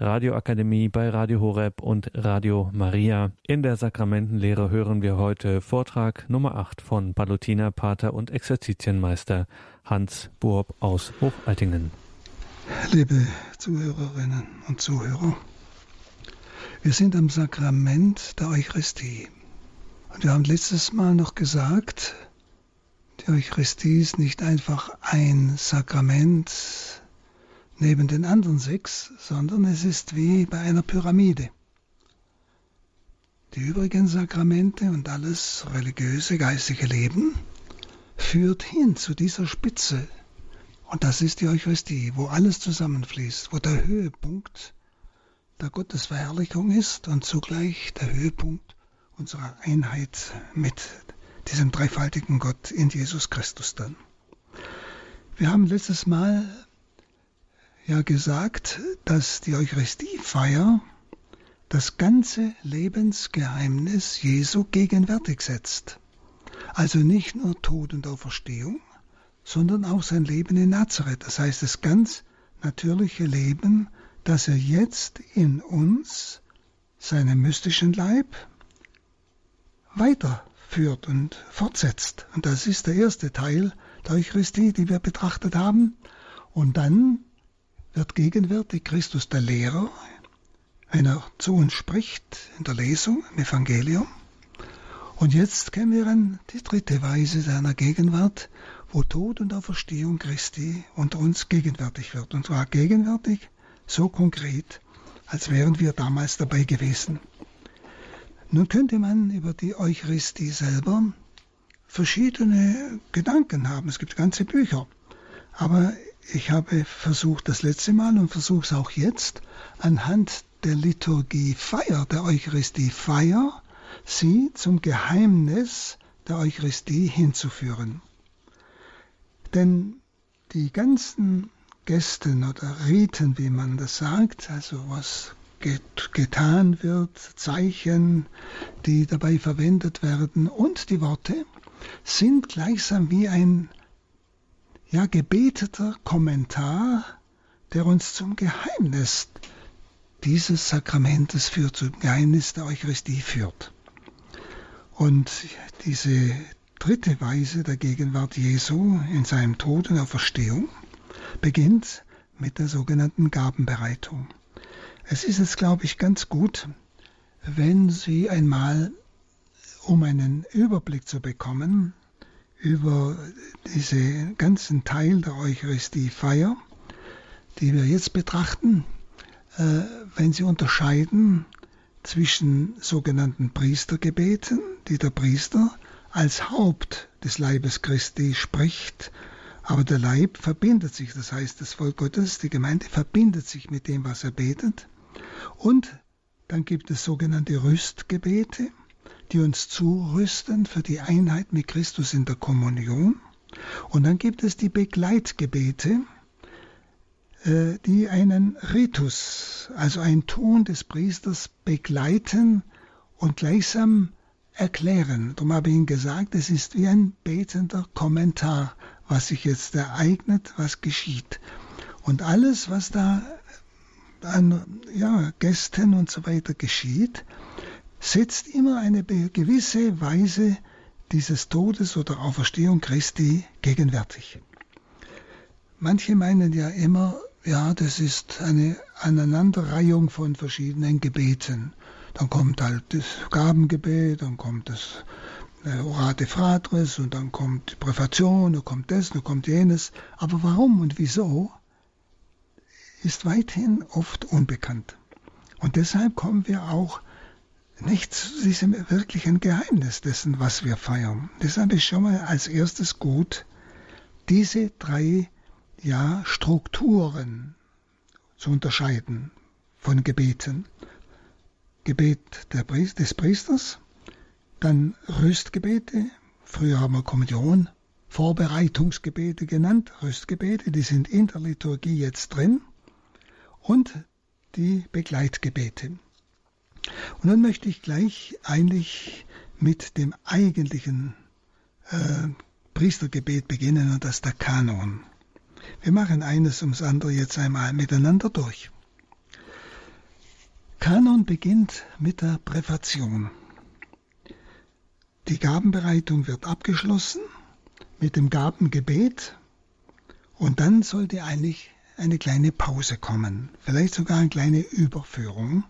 Radioakademie bei Radio Horeb und Radio Maria. In der Sakramentenlehre hören wir heute Vortrag Nummer 8 von Palutiner Pater und Exerzitienmeister Hans Burb aus Hochaltingen. Liebe Zuhörerinnen und Zuhörer, wir sind am Sakrament der Eucharistie. Und wir haben letztes Mal noch gesagt, die Eucharistie ist nicht einfach ein Sakrament, neben den anderen sechs, sondern es ist wie bei einer Pyramide. Die übrigen Sakramente und alles religiöse, geistige Leben führt hin zu dieser Spitze. Und das ist die Eucharistie, wo alles zusammenfließt, wo der Höhepunkt der Gottesverherrlichung ist und zugleich der Höhepunkt unserer Einheit mit diesem dreifaltigen Gott in Jesus Christus dann. Wir haben letztes Mal ja gesagt, dass die Eucharistiefeier das ganze Lebensgeheimnis Jesu gegenwärtig setzt. Also nicht nur Tod und Auferstehung, sondern auch sein Leben in Nazareth. Das heißt, das ganz natürliche Leben, das er jetzt in uns, seinem mystischen Leib, weiterführt und fortsetzt. Und das ist der erste Teil der Eucharistie, die wir betrachtet haben. Und dann wird gegenwärtig Christus der Lehrer, wenn er zu uns spricht in der Lesung im Evangelium. Und jetzt kennen wir an die dritte Weise seiner Gegenwart, wo Tod und Auferstehung Christi unter uns gegenwärtig wird. Und zwar gegenwärtig so konkret, als wären wir damals dabei gewesen. Nun könnte man über die Eucharistie selber verschiedene Gedanken haben. Es gibt ganze Bücher. Aber ich habe versucht das letzte Mal und versuche es auch jetzt, anhand der Liturgie Feier, der Eucharistie Feier, sie zum Geheimnis der Eucharistie hinzuführen. Denn die ganzen Gästen oder Riten, wie man das sagt, also was get getan wird, Zeichen, die dabei verwendet werden und die Worte, sind gleichsam wie ein ja gebeteter Kommentar, der uns zum Geheimnis dieses Sakramentes führt, zum Geheimnis der Eucharistie führt. Und diese dritte Weise der Gegenwart Jesu in seinem Tod und Auferstehung beginnt mit der sogenannten Gabenbereitung. Es ist jetzt, glaube ich, ganz gut, wenn Sie einmal, um einen Überblick zu bekommen, über diesen ganzen Teil der Eucharistiefeier, die wir jetzt betrachten, äh, wenn Sie unterscheiden zwischen sogenannten Priestergebeten, die der Priester als Haupt des Leibes Christi spricht, aber der Leib verbindet sich, das heißt das Volk Gottes, die Gemeinde verbindet sich mit dem, was er betet. Und dann gibt es sogenannte Rüstgebete, die uns zurüsten für die Einheit mit Christus in der Kommunion. Und dann gibt es die Begleitgebete, äh, die einen Ritus, also einen Ton des Priesters begleiten und gleichsam erklären. Darum habe ich Ihnen gesagt, es ist wie ein betender Kommentar, was sich jetzt ereignet, was geschieht. Und alles, was da an ja, Gästen und so weiter geschieht, setzt immer eine gewisse Weise dieses Todes oder Auferstehung Christi gegenwärtig. Manche meinen ja immer, ja, das ist eine Aneinanderreihung von verschiedenen Gebeten. Dann kommt halt das Gabengebet, dann kommt das äh, Orate Fratris und dann kommt die Präfation, dann kommt das, dann kommt jenes. Aber warum und wieso ist weithin oft unbekannt. Und deshalb kommen wir auch nicht zu diesem wirklichen Geheimnis dessen, was wir feiern. Deshalb ist schon mal als erstes gut, diese drei ja, Strukturen zu unterscheiden von Gebeten. Gebet Priest, des Priesters, dann Rüstgebete, früher haben wir Kommunion, Vorbereitungsgebete genannt, Rüstgebete, die sind in der Liturgie jetzt drin, und die Begleitgebete. Und nun möchte ich gleich eigentlich mit dem eigentlichen äh, Priestergebet beginnen und das der Kanon. Wir machen eines ums andere jetzt einmal miteinander durch. Kanon beginnt mit der Präfation. Die Gabenbereitung wird abgeschlossen mit dem Gabengebet und dann sollte eigentlich eine kleine Pause kommen, vielleicht sogar eine kleine Überführung,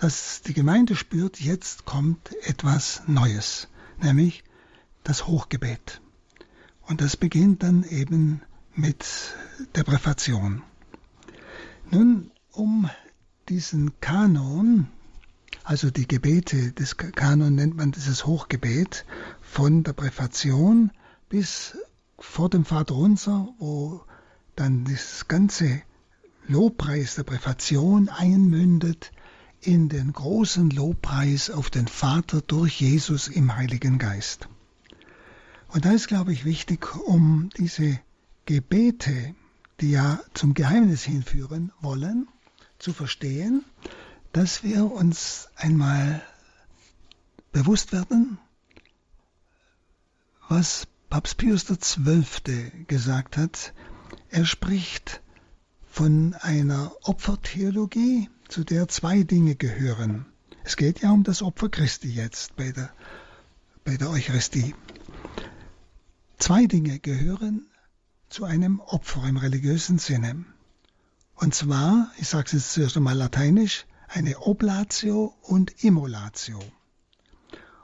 dass die Gemeinde spürt, jetzt kommt etwas Neues, nämlich das Hochgebet. Und das beginnt dann eben mit der Präfation. Nun, um diesen Kanon, also die Gebete des Kanon nennt man dieses Hochgebet, von der Präfation bis vor dem Vaterunser, wo dann das ganze Lobpreis der Präfation einmündet in den großen Lobpreis auf den Vater durch Jesus im Heiligen Geist. Und da ist, glaube ich, wichtig, um diese Gebete, die ja zum Geheimnis hinführen wollen, zu verstehen, dass wir uns einmal bewusst werden, was Papst Pius XII. gesagt hat. Er spricht von einer Opfertheologie, zu der zwei Dinge gehören. Es geht ja um das Opfer Christi jetzt bei der, bei der Eucharistie. Zwei Dinge gehören zu einem Opfer im religiösen Sinne. Und zwar, ich sage es jetzt zuerst einmal lateinisch, eine Oblatio und Immolatio.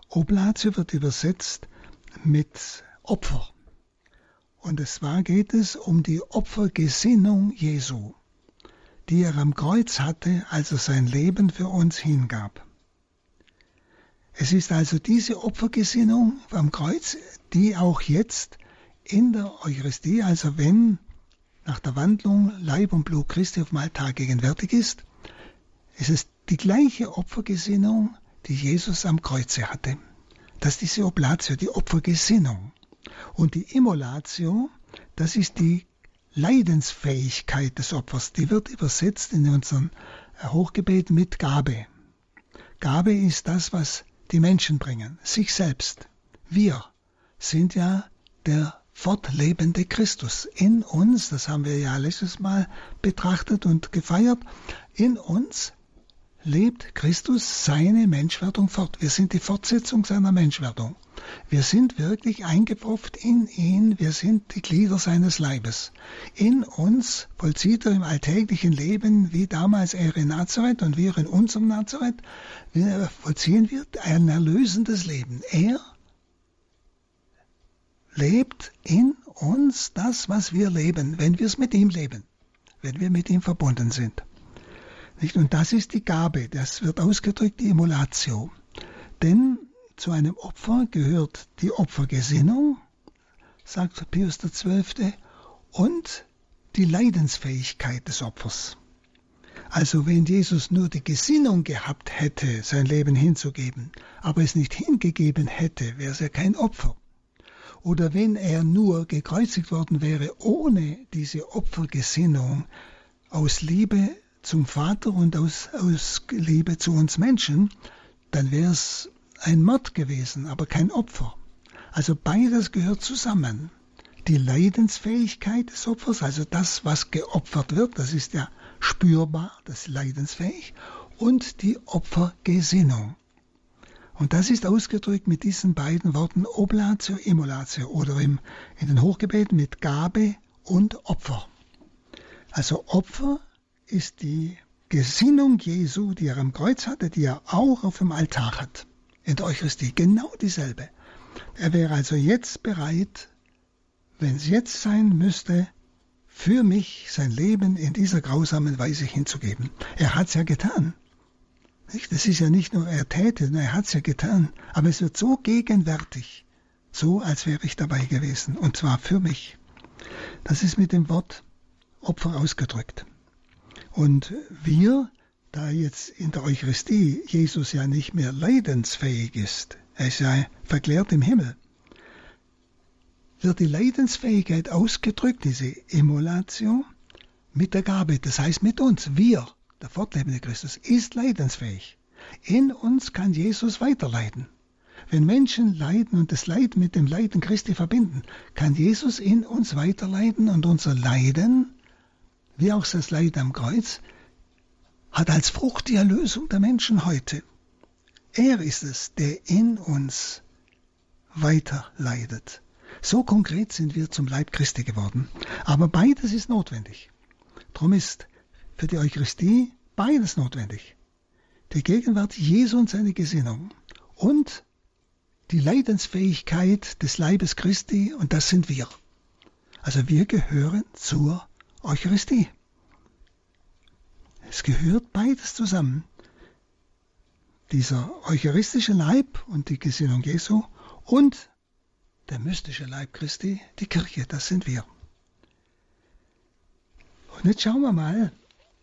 Oblatio wird übersetzt mit Opfer. Und zwar geht es um die Opfergesinnung Jesu, die er am Kreuz hatte, als er sein Leben für uns hingab. Es ist also diese Opfergesinnung am Kreuz, die auch jetzt in der Eucharistie, also wenn nach der Wandlung Leib und Blut Christi auf dem Altar gegenwärtig ist, es ist die gleiche Opfergesinnung, die Jesus am Kreuze hatte. Das ist diese Oblatio, die Opfergesinnung. Und die Immolatio, das ist die Leidensfähigkeit des Opfers. Die wird übersetzt in unserem Hochgebet mit Gabe. Gabe ist das, was die Menschen bringen, sich selbst. Wir sind ja der fortlebende Christus. In uns, das haben wir ja letztes Mal betrachtet und gefeiert, in uns lebt Christus seine Menschwerdung fort. Wir sind die Fortsetzung seiner Menschwerdung. Wir sind wirklich eingepropft in ihn, wir sind die Glieder seines Leibes. In uns vollzieht er im alltäglichen Leben, wie damals er in Nazareth und wir in unserem Nazareth, vollziehen wir ein erlösendes Leben. Er lebt in uns das, was wir leben, wenn wir es mit ihm leben, wenn wir mit ihm verbunden sind. Und das ist die Gabe, das wird ausgedrückt, die Emulatio. Denn zu einem Opfer gehört die Opfergesinnung, sagt Pius XII., und die Leidensfähigkeit des Opfers. Also wenn Jesus nur die Gesinnung gehabt hätte, sein Leben hinzugeben, aber es nicht hingegeben hätte, wäre es ja kein Opfer. Oder wenn er nur gekreuzigt worden wäre ohne diese Opfergesinnung aus Liebe zum Vater und aus, aus Liebe zu uns Menschen, dann wäre es ein Mord gewesen, aber kein Opfer. Also beides gehört zusammen. Die Leidensfähigkeit des Opfers, also das, was geopfert wird, das ist ja spürbar, das ist leidensfähig, und die Opfergesinnung. Und das ist ausgedrückt mit diesen beiden Worten Oblatio, Immolatio oder im, in den Hochgebeten mit Gabe und Opfer. Also Opfer ist die Gesinnung Jesu, die er am Kreuz hatte, die er auch auf dem Altar hat. In der Eucharistie genau dieselbe. Er wäre also jetzt bereit, wenn es jetzt sein müsste, für mich sein Leben in dieser grausamen Weise hinzugeben. Er hat es ja getan. Das ist ja nicht nur er täte, er hat es ja getan, aber es wird so gegenwärtig, so als wäre ich dabei gewesen, und zwar für mich. Das ist mit dem Wort Opfer ausgedrückt. Und wir, da jetzt in der Eucharistie Jesus ja nicht mehr leidensfähig ist, er ist ja verklärt im Himmel, wird die Leidensfähigkeit ausgedrückt, diese Emulation, mit der Gabe, das heißt mit uns, wir der fortlebende Christus, ist leidensfähig. In uns kann Jesus weiterleiden. Wenn Menschen leiden und das Leid mit dem Leiden Christi verbinden, kann Jesus in uns weiterleiden und unser Leiden, wie auch das Leid am Kreuz, hat als Frucht die Erlösung der Menschen heute. Er ist es, der in uns weiterleidet. So konkret sind wir zum Leib Christi geworden. Aber beides ist notwendig. Darum ist für die Eucharistie beides notwendig. Die Gegenwart Jesu und seine Gesinnung und die Leidensfähigkeit des Leibes Christi und das sind wir. Also wir gehören zur Eucharistie. Es gehört beides zusammen. Dieser eucharistische Leib und die Gesinnung Jesu und der mystische Leib Christi, die Kirche, das sind wir. Und jetzt schauen wir mal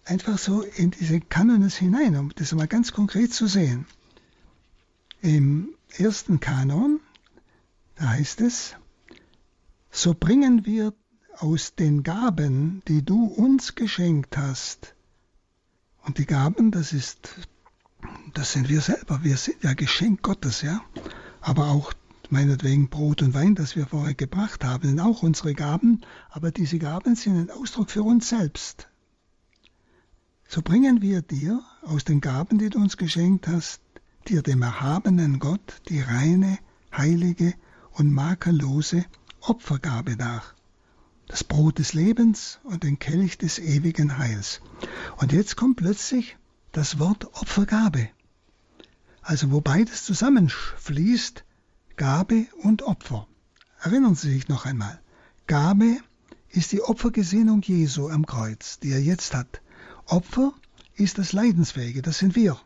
einfach so in diese Kanones hinein, um das mal ganz konkret zu sehen. Im ersten Kanon, da heißt es, so bringen wir aus den Gaben, die du uns geschenkt hast. Und die Gaben, das ist, das sind wir selber. Wir sind ja Geschenk Gottes, ja. Aber auch meinetwegen Brot und Wein, das wir vorher gebracht haben, sind auch unsere Gaben. Aber diese Gaben sind ein Ausdruck für uns selbst. So bringen wir dir aus den Gaben, die du uns geschenkt hast, dir dem erhabenen Gott die reine, heilige und makellose Opfergabe nach. Das Brot des Lebens und den Kelch des ewigen Heils. Und jetzt kommt plötzlich das Wort Opfergabe. Also wo beides zusammenfließt, Gabe und Opfer. Erinnern Sie sich noch einmal. Gabe ist die Opfergesinnung Jesu am Kreuz, die er jetzt hat. Opfer ist das Leidensfähige, das sind wir.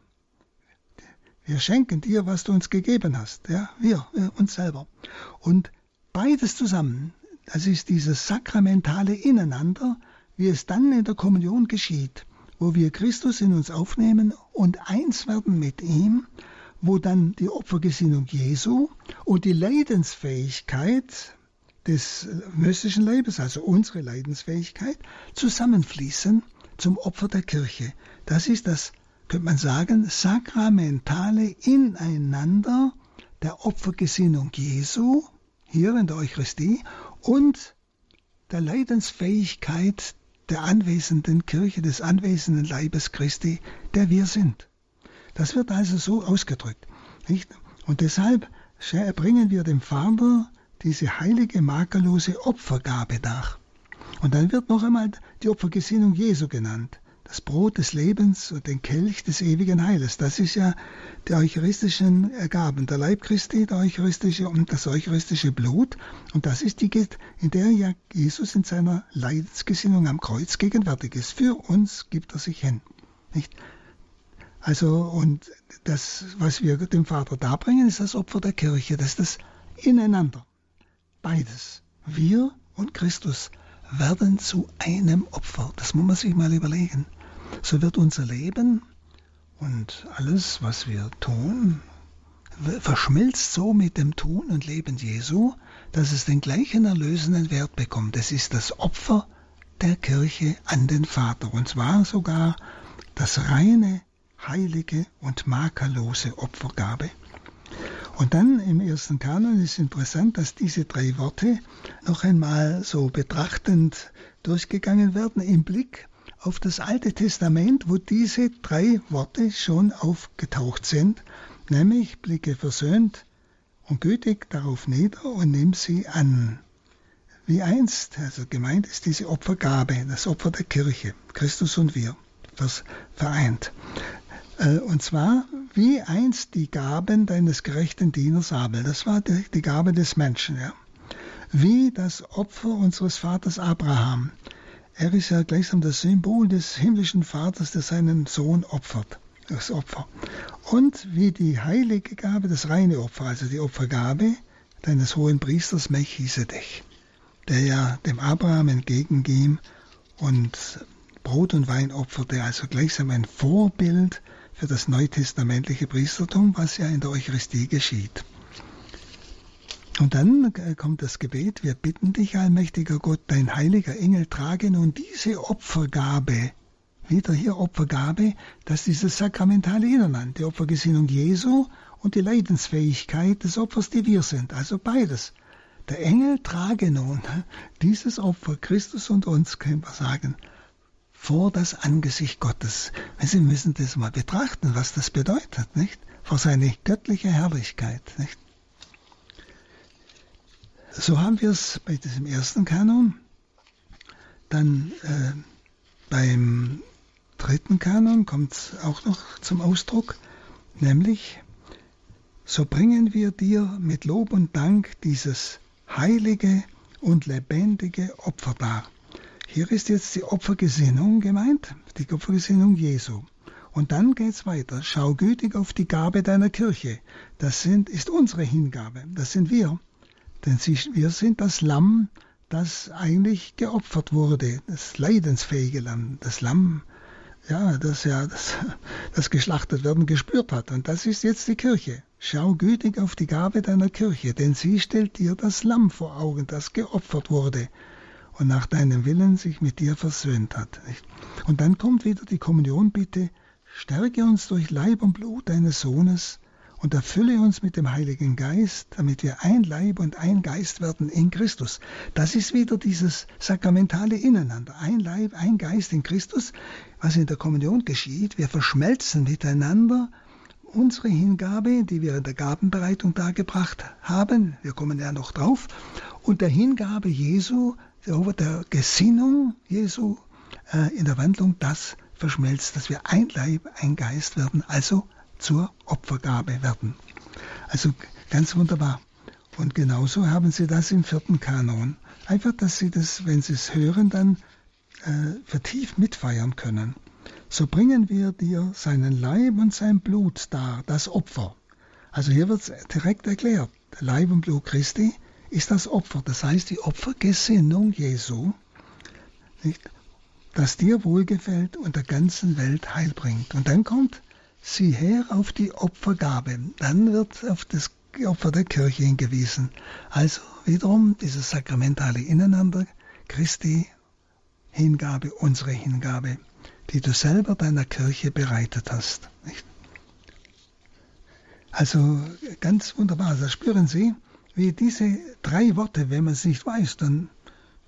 Wir schenken dir, was du uns gegeben hast. Ja, wir, uns selber. Und beides zusammen, das ist dieses sakramentale Ineinander, wie es dann in der Kommunion geschieht, wo wir Christus in uns aufnehmen und eins werden mit ihm, wo dann die Opfergesinnung Jesu und die Leidensfähigkeit des mystischen Lebens, also unsere Leidensfähigkeit, zusammenfließen zum Opfer der Kirche. Das ist das könnte man sagen, sakramentale Ineinander der Opfergesinnung Jesu, hier in der Eucharistie, und der Leidensfähigkeit der anwesenden Kirche, des anwesenden Leibes Christi, der wir sind. Das wird also so ausgedrückt. Nicht? Und deshalb bringen wir dem Vater diese heilige, makellose Opfergabe nach. Und dann wird noch einmal die Opfergesinnung Jesu genannt das Brot des Lebens und den Kelch des ewigen Heiles. Das ist ja die eucharistischen Gaben, der Leib Christi, der eucharistische und das eucharistische Blut. Und das ist die, in der ja Jesus in seiner Leidensgesinnung am Kreuz gegenwärtig ist. Für uns gibt er sich hin. Nicht? Also, und das, was wir dem Vater darbringen, ist das Opfer der Kirche. Das ist das Ineinander. Beides. Wir und Christus werden zu einem Opfer. Das muss man sich mal überlegen so wird unser Leben und alles, was wir tun, verschmilzt so mit dem Tun und Leben Jesu, dass es den gleichen erlösenden Wert bekommt. Es ist das Opfer der Kirche an den Vater, und zwar sogar das reine, heilige und makellose Opfergabe. Und dann im ersten Kanon ist interessant, dass diese drei Worte noch einmal so betrachtend durchgegangen werden im Blick auf das Alte Testament, wo diese drei Worte schon aufgetaucht sind, nämlich blicke versöhnt und gütig darauf nieder und nimm sie an. Wie einst, also gemeint ist diese Opfergabe, das Opfer der Kirche, Christus und wir, das vereint. Äh, und zwar wie einst die Gaben deines gerechten Dieners Abel, das war die, die Gabe des Menschen, ja. Wie das Opfer unseres Vaters Abraham, er ist ja gleichsam das Symbol des himmlischen Vaters, der seinen Sohn opfert, das Opfer. Und wie die heilige Gabe, das reine Opfer, also die Opfergabe deines hohen Priesters Melchisedech, der ja dem Abraham entgegenging und Brot und Wein opferte, also gleichsam ein Vorbild für das neutestamentliche Priestertum, was ja in der Eucharistie geschieht. Und dann äh, kommt das Gebet, wir bitten dich, allmächtiger Gott, dein heiliger Engel, trage nun diese Opfergabe, wieder hier Opfergabe, dass dieses sakramentale Innerland, die Opfergesinnung Jesu und die Leidensfähigkeit des Opfers, die wir sind, also beides. Der Engel trage nun dieses Opfer, Christus und uns, können wir sagen, vor das Angesicht Gottes. Sie müssen das mal betrachten, was das bedeutet, nicht? Vor seine göttliche Herrlichkeit, nicht? So haben wir es bei diesem ersten Kanon. Dann äh, beim dritten Kanon kommt es auch noch zum Ausdruck, nämlich so bringen wir dir mit Lob und Dank dieses heilige und lebendige Opfer dar. Hier ist jetzt die Opfergesinnung gemeint, die Opfergesinnung Jesu. Und dann geht's weiter. Schau gütig auf die Gabe deiner Kirche. Das sind, ist unsere Hingabe. Das sind wir. Denn sie, wir sind das Lamm, das eigentlich geopfert wurde. Das leidensfähige Lamm. Das Lamm, ja, das ja das, das geschlachtet werden gespürt hat. Und das ist jetzt die Kirche. Schau gütig auf die Gabe deiner Kirche, denn sie stellt dir das Lamm vor Augen, das geopfert wurde und nach deinem Willen sich mit dir versöhnt hat. Und dann kommt wieder die Kommunion, bitte, stärke uns durch Leib und Blut deines Sohnes und erfülle uns mit dem Heiligen Geist, damit wir ein Leib und ein Geist werden in Christus. Das ist wieder dieses sakramentale Ineinander. Ein Leib, ein Geist in Christus, was in der Kommunion geschieht. Wir verschmelzen miteinander unsere Hingabe, die wir in der Gabenbereitung dargebracht haben, wir kommen ja noch drauf, und der Hingabe Jesu, der Gesinnung Jesu äh, in der Wandlung, das verschmelzt, dass wir ein Leib, ein Geist werden, also zur Opfergabe werden. Also ganz wunderbar. Und genauso haben Sie das im vierten Kanon. Einfach, dass Sie das, wenn Sie es hören, dann äh, vertieft mitfeiern können so bringen wir dir seinen Leib und sein Blut dar, das Opfer. Also hier wird es direkt erklärt. Der Leib und Blut Christi ist das Opfer, das heißt die Opfergesinnung Jesu, nicht? das dir wohlgefällt und der ganzen Welt Heil bringt. Und dann kommt, sieh her auf die Opfergabe. Dann wird auf das Opfer der Kirche hingewiesen. Also wiederum dieses sakramentale Ineinander, Christi Hingabe, unsere Hingabe die du selber deiner Kirche bereitet hast. Nicht? Also ganz wunderbar. Also spüren Sie, wie diese drei Worte, wenn man es nicht weiß, dann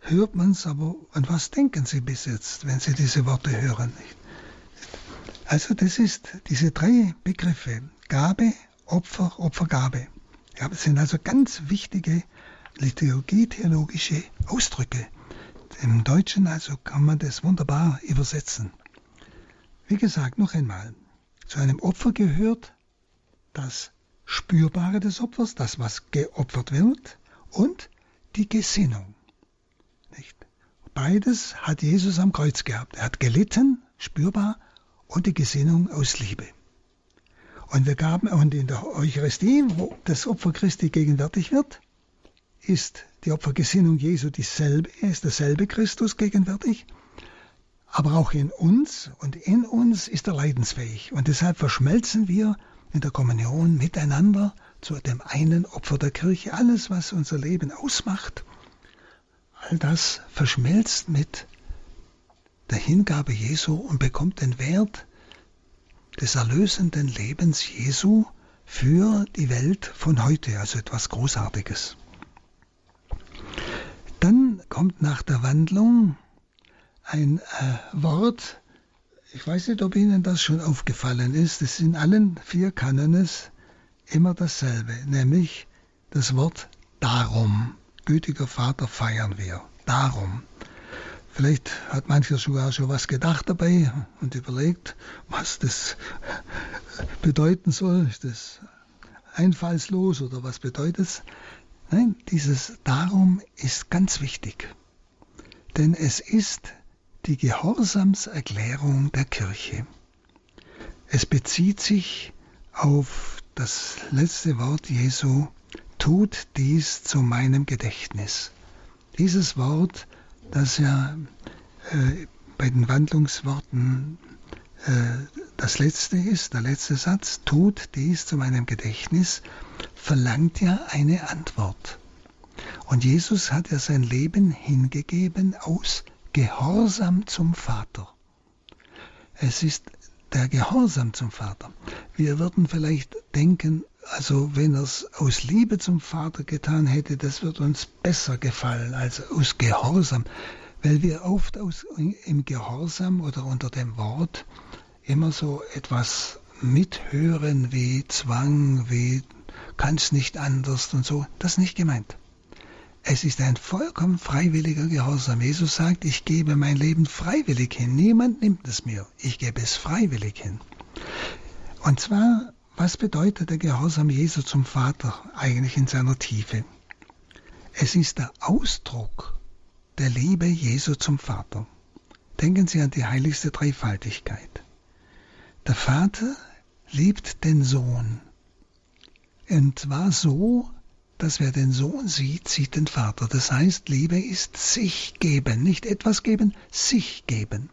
hört man es, aber an was denken Sie bis jetzt, wenn Sie diese Worte hören? Nicht? Also das ist diese drei Begriffe, Gabe, Opfer, Opfergabe. Ja, das sind also ganz wichtige liturgietheologische Ausdrücke. Im Deutschen also kann man das wunderbar übersetzen. Wie gesagt, noch einmal, zu einem Opfer gehört das Spürbare des Opfers, das, was geopfert wird, und die Gesinnung. Nicht? Beides hat Jesus am Kreuz gehabt. Er hat gelitten, spürbar, und die Gesinnung aus Liebe. Und wir gaben, und in der Eucharistie, wo das Opfer Christi gegenwärtig wird, ist die Opfergesinnung Jesu dieselbe, ist derselbe Christus gegenwärtig aber auch in uns und in uns ist er leidensfähig. Und deshalb verschmelzen wir in der Kommunion miteinander zu dem einen Opfer der Kirche. Alles, was unser Leben ausmacht, all das verschmelzt mit der Hingabe Jesu und bekommt den Wert des erlösenden Lebens Jesu für die Welt von heute, also etwas Großartiges. Dann kommt nach der Wandlung ein äh, Wort, ich weiß nicht, ob Ihnen das schon aufgefallen ist, es ist in allen vier Kanones immer dasselbe, nämlich das Wort darum. Gütiger Vater feiern wir. Darum. Vielleicht hat mancher sogar schon was gedacht dabei und überlegt, was das bedeuten soll. Ist das einfallslos oder was bedeutet es? Nein, dieses Darum ist ganz wichtig. Denn es ist die Gehorsamserklärung der Kirche. Es bezieht sich auf das letzte Wort Jesu, tut dies zu meinem Gedächtnis. Dieses Wort, das ja äh, bei den Wandlungsworten äh, das letzte ist, der letzte Satz, tut dies zu meinem Gedächtnis, verlangt ja eine Antwort. Und Jesus hat ja sein Leben hingegeben aus Gehorsam zum Vater. Es ist der Gehorsam zum Vater. Wir würden vielleicht denken, also wenn er es aus Liebe zum Vater getan hätte, das würde uns besser gefallen als aus Gehorsam. weil wir oft aus, im Gehorsam oder unter dem Wort immer so etwas mithören wie Zwang, wie kann's nicht anders und so. Das ist nicht gemeint. Es ist ein vollkommen freiwilliger Gehorsam. Jesus sagt, ich gebe mein Leben freiwillig hin. Niemand nimmt es mir. Ich gebe es freiwillig hin. Und zwar, was bedeutet der Gehorsam Jesu zum Vater eigentlich in seiner Tiefe? Es ist der Ausdruck der Liebe Jesu zum Vater. Denken Sie an die heiligste Dreifaltigkeit. Der Vater liebt den Sohn. Und zwar so, dass wer den Sohn sieht, sieht den Vater. Das heißt, Liebe ist sich geben, nicht etwas geben, sich geben.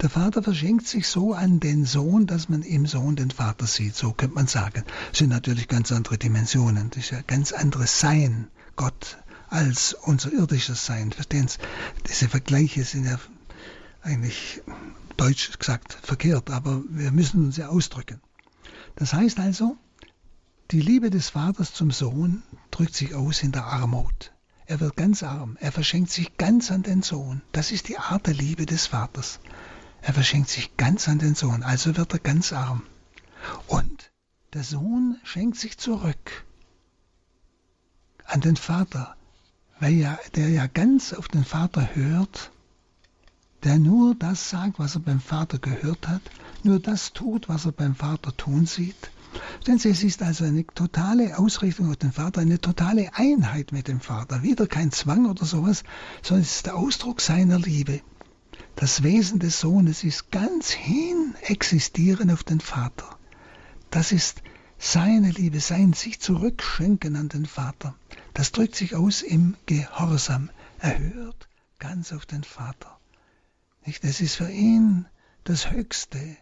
Der Vater verschenkt sich so an den Sohn, dass man im Sohn den Vater sieht, so könnte man sagen. Das sind natürlich ganz andere Dimensionen, das ist ja ganz anderes Sein, Gott, als unser irdisches Sein. Verstehen Sie? Diese Vergleiche sind ja eigentlich deutsch gesagt verkehrt, aber wir müssen uns ja ausdrücken. Das heißt also, die Liebe des Vaters zum Sohn drückt sich aus in der Armut. Er wird ganz arm, er verschenkt sich ganz an den Sohn. Das ist die Art der Liebe des Vaters. Er verschenkt sich ganz an den Sohn, also wird er ganz arm. Und der Sohn schenkt sich zurück an den Vater, weil ja, der ja ganz auf den Vater hört, der nur das sagt, was er beim Vater gehört hat, nur das tut, was er beim Vater tun sieht denn es ist also eine totale Ausrichtung auf den Vater, eine totale Einheit mit dem Vater. Wieder kein Zwang oder sowas, sondern es ist der Ausdruck seiner Liebe. Das Wesen des Sohnes ist ganz hin existieren auf den Vater. Das ist seine Liebe, sein sich zurückschenken an den Vater. Das drückt sich aus im Gehorsam. Er hört ganz auf den Vater. Nicht? Das ist für ihn das Höchste,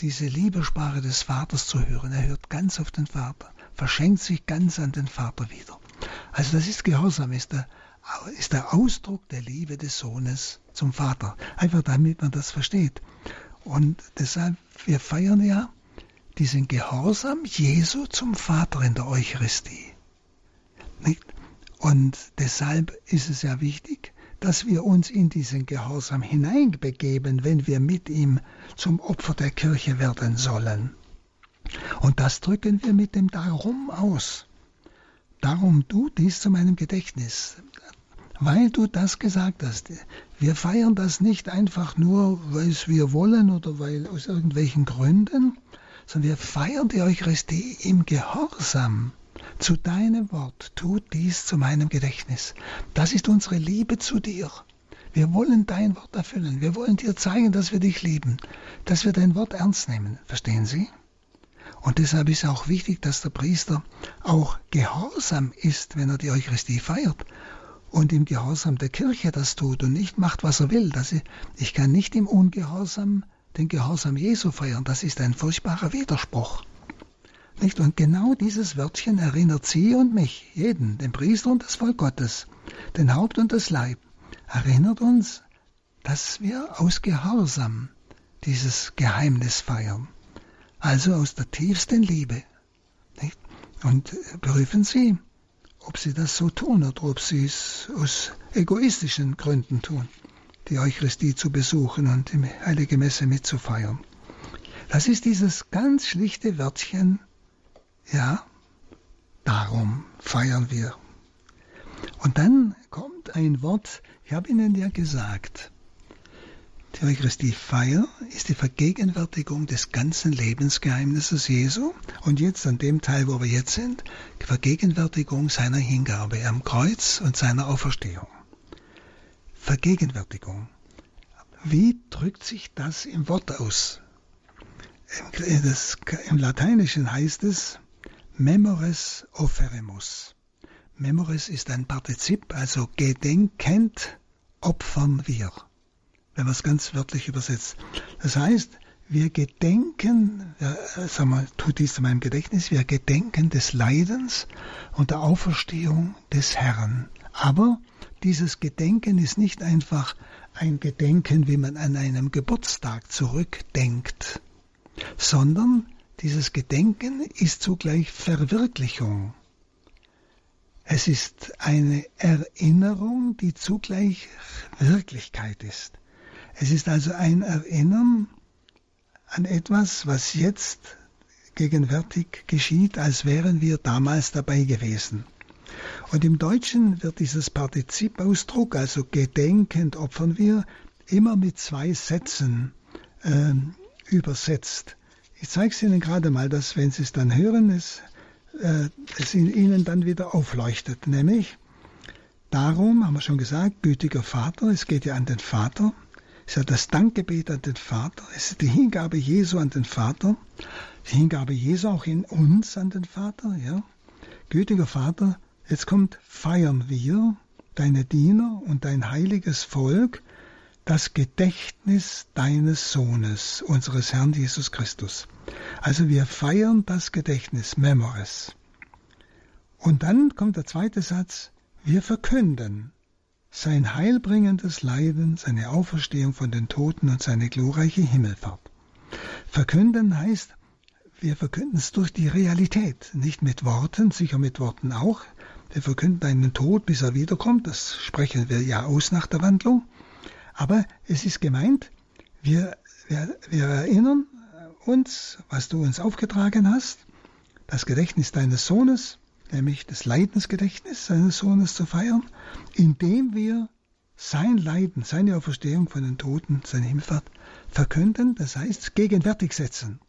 diese Liebesprache des Vaters zu hören. Er hört ganz auf den Vater, verschenkt sich ganz an den Vater wieder. Also das ist Gehorsam, ist der, ist der Ausdruck der Liebe des Sohnes zum Vater. Einfach damit man das versteht. Und deshalb, wir feiern ja diesen Gehorsam Jesu zum Vater in der Eucharistie. Nicht? Und deshalb ist es ja wichtig, dass wir uns in diesen Gehorsam hineinbegeben, wenn wir mit ihm zum Opfer der Kirche werden sollen. Und das drücken wir mit dem Darum aus. Darum du dies zu meinem Gedächtnis, weil du das gesagt hast. Wir feiern das nicht einfach nur, weil es wir wollen oder weil aus irgendwelchen Gründen, sondern wir feiern die Eucharistie im Gehorsam zu deinem Wort, tu dies zu meinem Gedächtnis. Das ist unsere Liebe zu dir. Wir wollen dein Wort erfüllen. Wir wollen dir zeigen, dass wir dich lieben, dass wir dein Wort ernst nehmen. Verstehen Sie? Und deshalb ist auch wichtig, dass der Priester auch gehorsam ist, wenn er die Eucharistie feiert und im Gehorsam der Kirche das tut und nicht macht, was er will. Das ist, ich kann nicht im Ungehorsam den Gehorsam Jesu feiern. Das ist ein furchtbarer Widerspruch. Nicht? Und genau dieses Wörtchen erinnert Sie und mich, jeden, den Priester und das Volk Gottes, den Haupt und das Leib, erinnert uns, dass wir aus Gehorsam dieses Geheimnis feiern. Also aus der tiefsten Liebe. Nicht? Und prüfen Sie, ob Sie das so tun oder ob Sie es aus egoistischen Gründen tun, die Eucharistie zu besuchen und die Heilige Messe mitzufeiern. Das ist dieses ganz schlichte Wörtchen ja, darum feiern wir. Und dann kommt ein Wort, ich habe Ihnen ja gesagt, die Eucharistiefeier ist die Vergegenwärtigung des ganzen Lebensgeheimnisses Jesu und jetzt an dem Teil, wo wir jetzt sind, die Vergegenwärtigung seiner Hingabe am Kreuz und seiner Auferstehung. Vergegenwärtigung. Wie drückt sich das im Wort aus? Im, das, Im Lateinischen heißt es, Memores offeremus. Memores ist ein Partizip, also gedenkend opfern wir, wenn man es ganz wörtlich übersetzt. Das heißt, wir gedenken, äh, sag mal, tut dies zu meinem Gedächtnis, wir gedenken des Leidens und der Auferstehung des Herrn. Aber dieses Gedenken ist nicht einfach ein Gedenken, wie man an einem Geburtstag zurückdenkt, sondern dieses Gedenken ist zugleich Verwirklichung. Es ist eine Erinnerung, die zugleich Wirklichkeit ist. Es ist also ein Erinnern an etwas, was jetzt gegenwärtig geschieht, als wären wir damals dabei gewesen. Und im Deutschen wird dieses Partizipausdruck, also gedenkend opfern wir, immer mit zwei Sätzen äh, übersetzt. Ich zeige es Ihnen gerade mal, dass wenn Sie es dann hören, es, äh, es in Ihnen dann wieder aufleuchtet. Nämlich, darum haben wir schon gesagt, gütiger Vater, es geht ja an den Vater, ist ja das Dankgebet an den Vater, es ist die Hingabe Jesu an den Vater, die Hingabe Jesu auch in uns an den Vater, ja. Gütiger Vater, jetzt kommt, feiern wir, deine Diener und dein heiliges Volk, das Gedächtnis deines Sohnes, unseres Herrn Jesus Christus. Also wir feiern das Gedächtnis, Memores. Und dann kommt der zweite Satz, wir verkünden sein heilbringendes Leiden, seine Auferstehung von den Toten und seine glorreiche Himmelfahrt. Verkünden heißt, wir verkünden es durch die Realität, nicht mit Worten, sicher mit Worten auch. Wir verkünden einen Tod, bis er wiederkommt, das sprechen wir ja aus nach der Wandlung. Aber es ist gemeint, wir, wir, wir erinnern uns, was du uns aufgetragen hast, das Gedächtnis deines Sohnes, nämlich das Leidensgedächtnis seines Sohnes zu feiern, indem wir sein Leiden, seine Auferstehung von den Toten, seine Himmelfahrt verkünden, das heißt gegenwärtig setzen.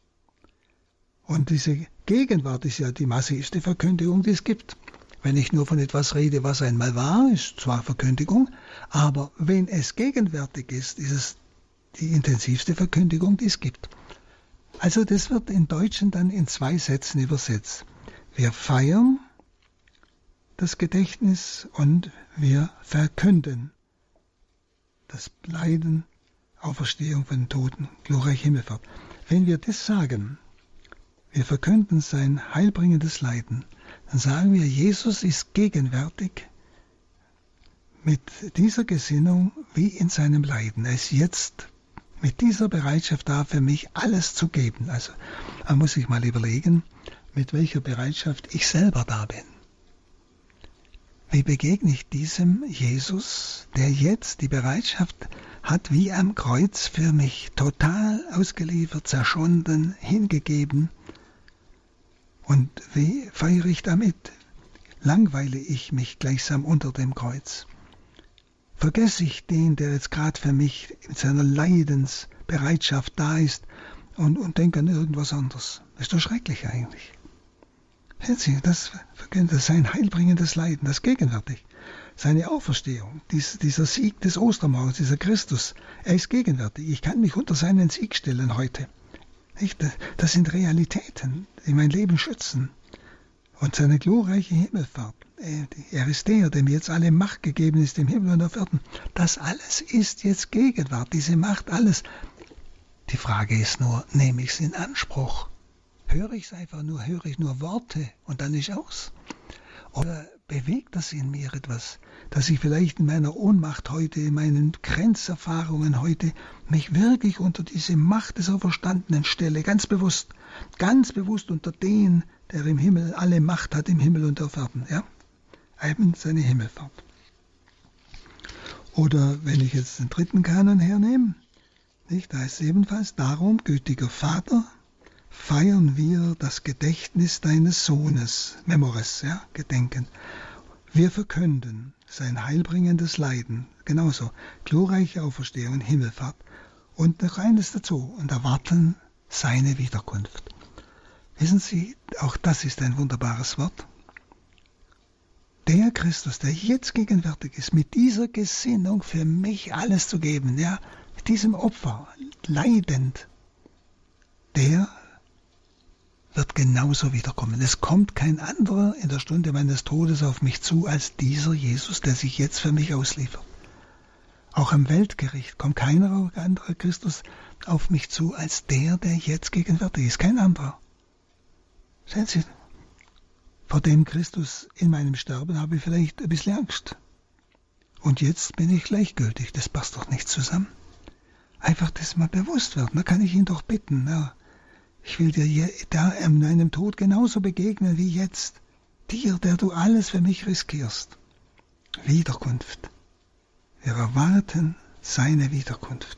Und diese Gegenwart ist ja die massivste Verkündigung, die es gibt. Wenn ich nur von etwas rede, was einmal war, ist zwar Verkündigung, aber wenn es gegenwärtig ist, ist es die intensivste Verkündigung, die es gibt. Also das wird im Deutschen dann in zwei Sätzen übersetzt. Wir feiern das Gedächtnis und wir verkünden das Leiden, Auferstehung von Toten, glorreich Himmelfahrt. Wenn wir das sagen, wir verkünden sein heilbringendes Leiden, dann sagen wir, Jesus ist gegenwärtig mit dieser Gesinnung wie in seinem Leiden. Er ist jetzt mit dieser Bereitschaft da, für mich alles zu geben. Also man muss sich mal überlegen, mit welcher Bereitschaft ich selber da bin. Wie begegne ich diesem Jesus, der jetzt die Bereitschaft hat, wie am Kreuz für mich total ausgeliefert, zerschunden, hingegeben, und wie feiere ich damit? Langweile ich mich gleichsam unter dem Kreuz? Vergesse ich den, der jetzt gerade für mich mit seiner Leidensbereitschaft da ist und, und denke an irgendwas anderes? Ist doch schrecklich eigentlich. Sehen Sie, das verkündet sein heilbringendes Leiden, das gegenwärtig. Seine Auferstehung, dies, dieser Sieg des Ostermauers, dieser Christus, er ist gegenwärtig. Ich kann mich unter seinen Sieg stellen heute. Das sind Realitäten, die mein Leben schützen. Und seine glorreiche Himmelfahrt, äh, er ist der, dem jetzt alle Macht gegeben ist im Himmel und auf Erden. Das alles ist jetzt Gegenwart, diese Macht, alles. Die Frage ist nur, nehme ich es in Anspruch? Höre ich es einfach nur, höre ich nur Worte und dann ist aus? Oder bewegt das in mir etwas, dass ich vielleicht in meiner Ohnmacht heute, in meinen Grenzerfahrungen heute, mich wirklich unter diese Macht des Auferstandenen stelle, ganz bewusst, ganz bewusst unter den, der im Himmel alle Macht hat, im Himmel und auf Erden, ja? Eben seine Himmelfahrt. Oder wenn ich jetzt den dritten Kanon hernehme, nicht, da ist ebenfalls darum, gütiger Vater, feiern wir das Gedächtnis deines Sohnes, Memores, ja, gedenken. Wir verkünden sein heilbringendes Leiden, genauso, glorreiche Auferstehung Himmelfahrt und noch eines dazu und erwarten seine Wiederkunft. Wissen Sie, auch das ist ein wunderbares Wort. Der Christus, der jetzt gegenwärtig ist, mit dieser Gesinnung für mich alles zu geben, ja, diesem Opfer, leidend, der wird genauso wiederkommen. Es kommt kein anderer in der Stunde meines Todes auf mich zu als dieser Jesus, der sich jetzt für mich ausliefert. Auch am Weltgericht kommt keiner anderer Christus auf mich zu als der, der jetzt gegenwärtig ist. Kein anderer. Sehen Sie, vor dem Christus in meinem Sterben habe ich vielleicht ein bisschen Angst. Und jetzt bin ich gleichgültig. Das passt doch nicht zusammen. Einfach das mal bewusst werden. Da kann ich ihn doch bitten. Ja, ich will dir da in deinem Tod genauso begegnen wie jetzt. dir, der du alles für mich riskierst. Wiederkunft. Wir erwarten seine Wiederkunft.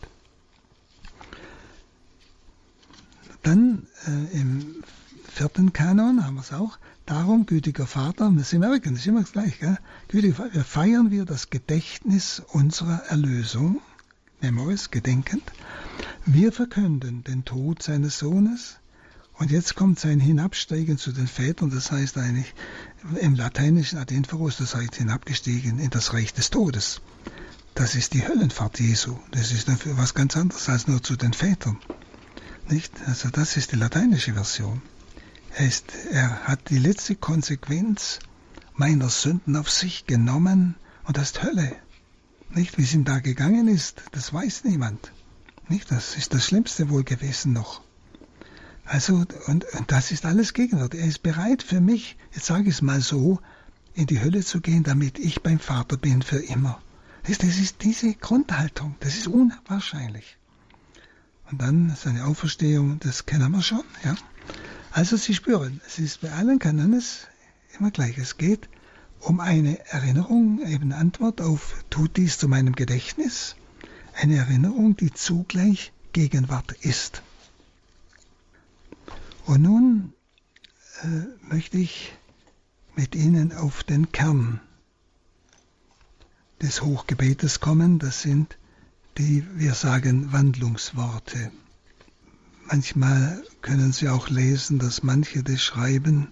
Dann äh, im vierten Kanon haben wir es auch. Darum, gütiger Vater, Sie merken, das ist immer gleich, gell? gütiger Vater, feiern wir das Gedächtnis unserer Erlösung, Memoris, gedenkend. Wir verkünden den Tod seines Sohnes, und jetzt kommt sein Hinabsteigen zu den Vätern, das heißt eigentlich im lateinischen Adentverus, das heißt hinabgestiegen in das Reich des Todes. Das ist die Höllenfahrt Jesu. Das ist dafür was ganz anderes als nur zu den Vätern. Nicht? Also das ist die lateinische Version. Er, ist, er hat die letzte Konsequenz meiner Sünden auf sich genommen und das ist Hölle. Nicht, wie es ihm da gegangen ist, das weiß niemand. Nicht, das ist das Schlimmste wohl gewesen noch. Also, und, und das ist alles Gegenwart. Er ist bereit für mich, jetzt sage ich es mal so, in die Hölle zu gehen, damit ich beim Vater bin für immer. Das, ist diese Grundhaltung, das ist unwahrscheinlich. Und dann seine Auferstehung, das kennen wir schon, ja. Also Sie spüren, es ist bei allen Kanones immer gleich. Es geht um eine Erinnerung, eben Antwort auf tut dies zu meinem Gedächtnis. Eine Erinnerung, die zugleich Gegenwart ist. Und nun äh, möchte ich mit Ihnen auf den Kern des Hochgebetes kommen. Das sind die, wir sagen, Wandlungsworte. Manchmal können Sie auch lesen, dass manche das schreiben,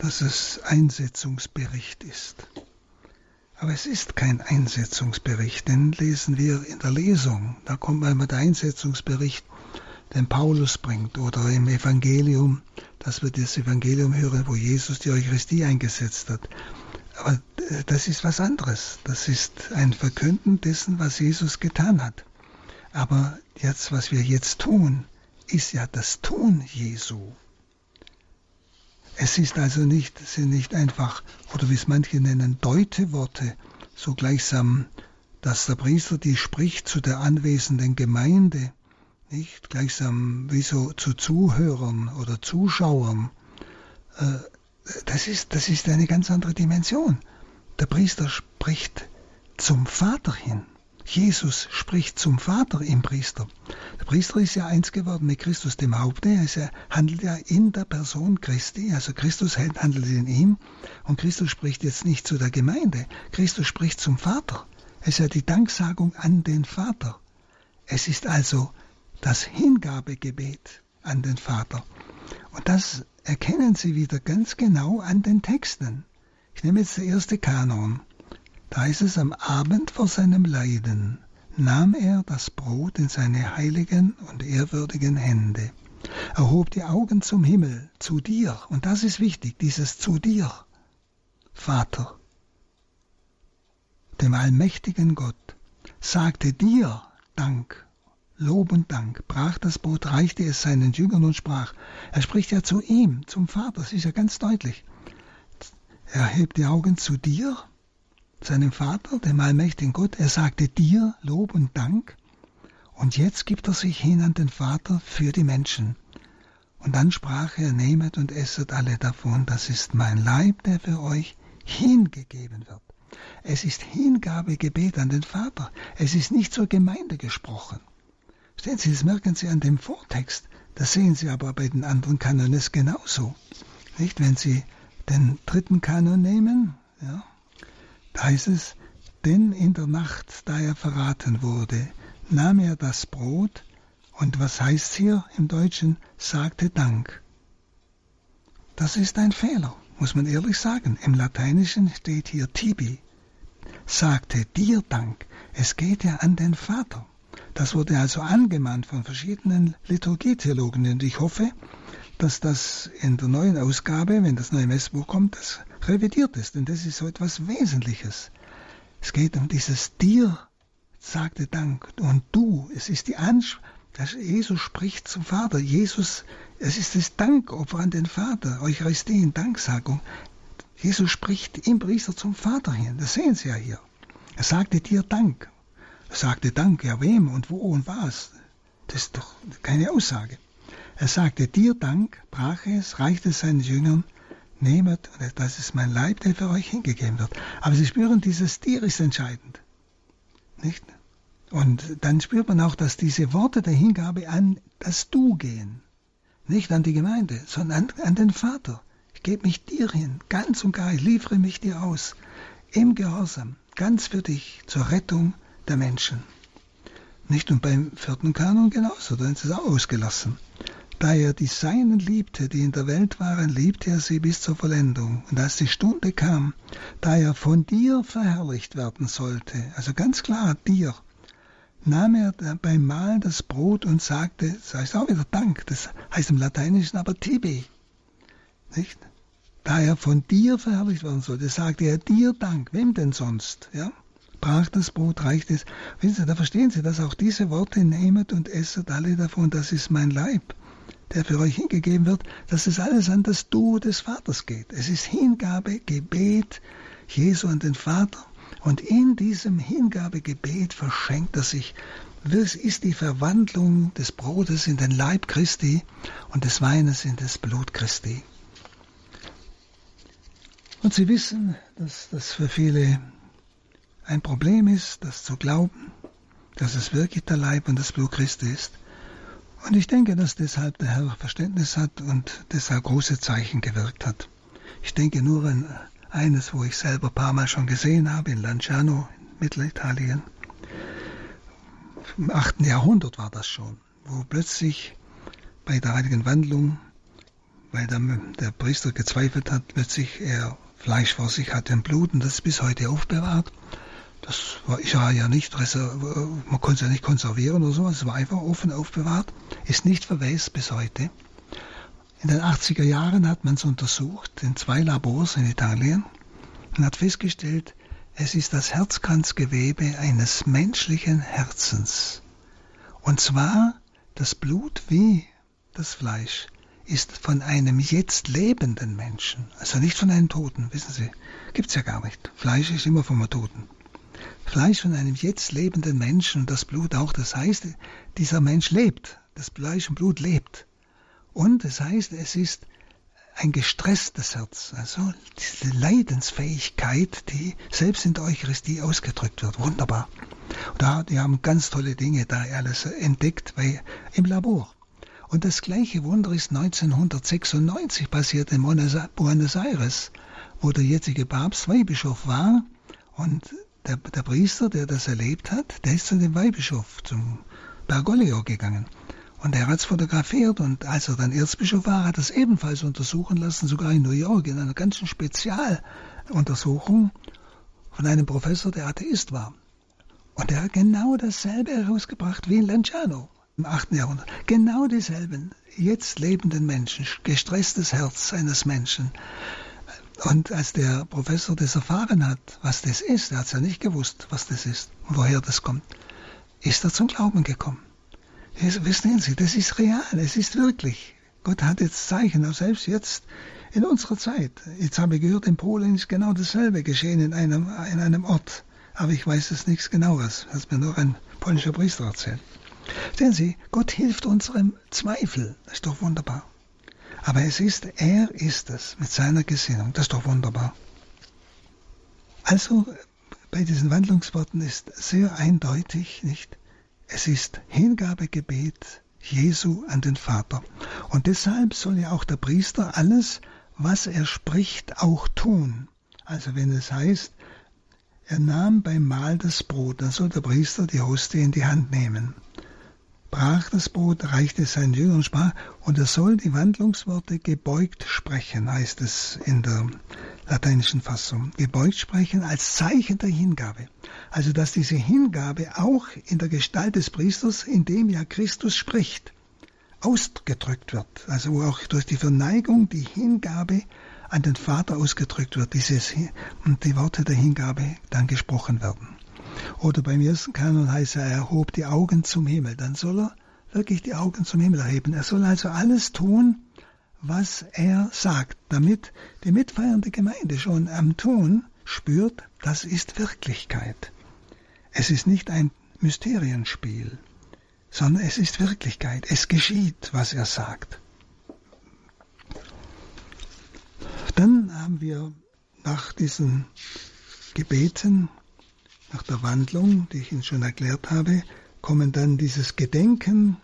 dass es Einsetzungsbericht ist. Aber es ist kein Einsetzungsbericht, denn lesen wir in der Lesung, da kommt einmal der Einsetzungsbericht den Paulus bringt oder im Evangelium, dass wir das Evangelium hören, wo Jesus die Eucharistie eingesetzt hat. Aber äh, das ist was anderes. Das ist ein Verkünden dessen, was Jesus getan hat. Aber jetzt, was wir jetzt tun, ist ja das Tun Jesu. Es ist also nicht, sind nicht einfach, oder wie es manche nennen, Deuteworte, so gleichsam, dass der Priester die spricht zu der anwesenden Gemeinde, nicht gleichsam wie so zu Zuhörern oder Zuschauern. Äh, das ist, das ist eine ganz andere Dimension. Der Priester spricht zum Vater hin. Jesus spricht zum Vater im Priester. Der Priester ist ja eins geworden mit Christus, dem Haupte. Er handelt ja in der Person Christi. Also Christus handelt in ihm. Und Christus spricht jetzt nicht zu der Gemeinde. Christus spricht zum Vater. Es ist ja die Danksagung an den Vater. Es ist also das Hingabegebet an den Vater. Und das erkennen Sie wieder ganz genau an den Texten. Ich nehme jetzt der erste Kanon. Da ist es am Abend vor seinem Leiden, nahm er das Brot in seine heiligen und ehrwürdigen Hände, erhob die Augen zum Himmel, zu dir, und das ist wichtig, dieses zu dir, Vater, dem allmächtigen Gott, sagte dir Dank Lob und Dank, brach das Brot, reichte es seinen Jüngern und sprach. Er spricht ja zu ihm, zum Vater, das ist ja ganz deutlich. Er hebt die Augen zu dir, seinem Vater, dem allmächtigen Gott. Er sagte dir Lob und Dank. Und jetzt gibt er sich hin an den Vater für die Menschen. Und dann sprach er, nehmet und esset alle davon, das ist mein Leib, der für euch hingegeben wird. Es ist Hingabegebet an den Vater. Es ist nicht zur Gemeinde gesprochen. Verstehen Sie, das merken Sie an dem Vortext. Das sehen Sie aber bei den anderen Kanones genauso. Nicht, wenn Sie den dritten Kanon nehmen, ja, da heißt es, denn in der Nacht, da er verraten wurde, nahm er das Brot und was heißt hier im Deutschen, sagte Dank. Das ist ein Fehler, muss man ehrlich sagen. Im Lateinischen steht hier Tibi, sagte dir Dank. Es geht ja an den Vater. Das wurde also angemahnt von verschiedenen Liturgietheologen und ich hoffe, dass das in der neuen Ausgabe, wenn das neue Messbuch kommt, das revidiert ist, denn das ist so etwas Wesentliches. Es geht um dieses Dir, sagte Dank, und du, es ist die Ansprache, Jesus spricht zum Vater. Jesus, es ist das Dankopfer an den Vater, Eucharistie in Danksagung. Jesus spricht im Priester zum Vater hin, das sehen Sie ja hier. Er sagte dir Dank. Er sagte Dank, ja wem und wo und was. Das ist doch keine Aussage. Er sagte dir Dank, brach es, reichte es seinen Jüngern, nehmet, das ist mein Leib, der für euch hingegeben wird. Aber Sie spüren, dieses Tier ist entscheidend. Nicht? Und dann spürt man auch, dass diese Worte der Hingabe an das Du gehen. Nicht an die Gemeinde, sondern an, an den Vater. Ich gebe mich dir hin, ganz und gar, ich liefere mich dir aus. Im Gehorsam, ganz für dich, zur Rettung der Menschen. Nicht und beim vierten Kanon genauso, dann ist es auch ausgelassen. Da er die Seinen liebte, die in der Welt waren, liebte er sie bis zur Vollendung. Und als die Stunde kam, da er von dir verherrlicht werden sollte, also ganz klar dir, nahm er beim Mahl das Brot und sagte, das heißt auch wieder Dank, das heißt im Lateinischen aber Tibi, nicht? Da er von dir verherrlicht werden sollte, sagte er dir Dank, wem denn sonst, ja? Brach das Brot, reicht es. Wissen Sie, da verstehen Sie, dass auch diese Worte nehmet und esset alle davon, das ist mein Leib, der für euch hingegeben wird, dass es alles an das Du des Vaters geht. Es ist Hingabe, Gebet Jesu an den Vater und in diesem Hingabegebet verschenkt er sich. Das ist die Verwandlung des Brotes in den Leib Christi und des Weines in das Blut Christi. Und Sie wissen, dass das für viele ein Problem ist, das zu glauben, dass es wirklich der Leib und das Blut Christi ist. Und ich denke, dass deshalb der Herr Verständnis hat und deshalb große Zeichen gewirkt hat. Ich denke nur an eines, wo ich selber ein paar Mal schon gesehen habe, in Lanciano, in Mittelitalien. Im 8. Jahrhundert war das schon, wo plötzlich bei der heiligen Wandlung, weil der, der Priester gezweifelt hat, plötzlich er Fleisch vor sich hatte und Blut und das ist bis heute aufbewahrt. Das war, ich war ja nicht, man konnte es ja nicht konservieren oder so, es war einfach offen aufbewahrt, ist nicht verwaist bis heute. In den 80er Jahren hat man es untersucht in zwei Labors in Italien und hat festgestellt, es ist das Herzkranzgewebe eines menschlichen Herzens. Und zwar das Blut wie das Fleisch ist von einem jetzt lebenden Menschen, also nicht von einem Toten, wissen Sie, gibt's ja gar nicht. Fleisch ist immer vom Toten. Fleisch von einem jetzt lebenden Menschen und das Blut auch, das heißt, dieser Mensch lebt, das Fleisch und Blut lebt. Und das heißt, es ist ein gestresstes Herz, also diese Leidensfähigkeit, die selbst in der Eucharistie ausgedrückt wird. Wunderbar. Da, die haben ganz tolle Dinge da alles entdeckt bei, im Labor. Und das gleiche Wunder ist 1996 passiert in Buenos Aires, wo der jetzige Papst Weihbischof war und der, der Priester, der das erlebt hat, der ist zu dem Weihbischof, zum Bergoglio gegangen. Und er hat es fotografiert und als er dann Erzbischof war, hat er es ebenfalls untersuchen lassen, sogar in New York, in einer ganzen Spezialuntersuchung von einem Professor, der Atheist war. Und er hat genau dasselbe herausgebracht wie in Lanciano im 8. Jahrhundert. Genau dieselben jetzt lebenden Menschen, gestresstes Herz eines Menschen. Und als der Professor das erfahren hat, was das ist, er hat es ja nicht gewusst, was das ist und woher das kommt, ist er zum Glauben gekommen. Wissen Sie, das ist real, es ist wirklich. Gott hat jetzt Zeichen, auch selbst jetzt in unserer Zeit. Jetzt habe ich gehört, in Polen ist genau dasselbe geschehen in einem, in einem Ort. Aber ich weiß es nichts genaueres. Das hat mir nur ein polnischer Priester erzählt. Sehen Sie, Gott hilft unserem Zweifel. Das ist doch wunderbar. Aber es ist, er ist es mit seiner Gesinnung. Das ist doch wunderbar. Also, bei diesen Wandlungsworten ist sehr eindeutig, nicht? Es ist Hingabegebet Jesu an den Vater. Und deshalb soll ja auch der Priester alles, was er spricht, auch tun. Also wenn es heißt, er nahm beim Mahl das Brot, dann soll der Priester die Hostie in die Hand nehmen. Brach das Brot, reichte es seinen Jüngern und sprach, und er soll die Wandlungsworte gebeugt sprechen, heißt es in der lateinischen Fassung. Gebeugt sprechen als Zeichen der Hingabe. Also dass diese Hingabe auch in der Gestalt des Priesters, in dem ja Christus spricht, ausgedrückt wird. Also wo auch durch die Verneigung die Hingabe an den Vater ausgedrückt wird, dieses, und die Worte der Hingabe dann gesprochen werden. Oder beim ersten Kanon heißt er, er erhob die Augen zum Himmel. Dann soll er wirklich die Augen zum Himmel erheben. Er soll also alles tun, was er sagt, damit die mitfeiernde Gemeinde schon am Tun spürt, das ist Wirklichkeit. Es ist nicht ein Mysterienspiel, sondern es ist Wirklichkeit. Es geschieht, was er sagt. Dann haben wir nach diesen Gebeten, nach der Wandlung, die ich Ihnen schon erklärt habe, kommen dann dieses Gedenken,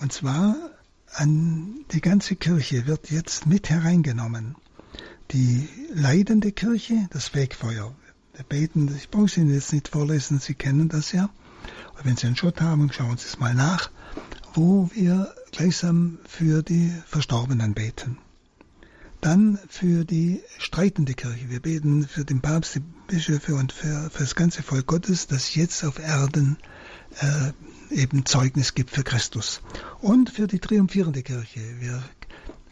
und zwar an die ganze Kirche wird jetzt mit hereingenommen. Die leidende Kirche, das Wegfeuer. Wir beten, ich brauche Sie jetzt nicht vorlesen, Sie kennen das ja. Aber wenn Sie einen Schott haben, schauen Sie es mal nach, wo wir gleichsam für die Verstorbenen beten. Dann für die streitende Kirche. Wir beten für den Papst, die Bischöfe und für, für das ganze Volk Gottes, das jetzt auf Erden äh, eben Zeugnis gibt für Christus. Und für die triumphierende Kirche. Wir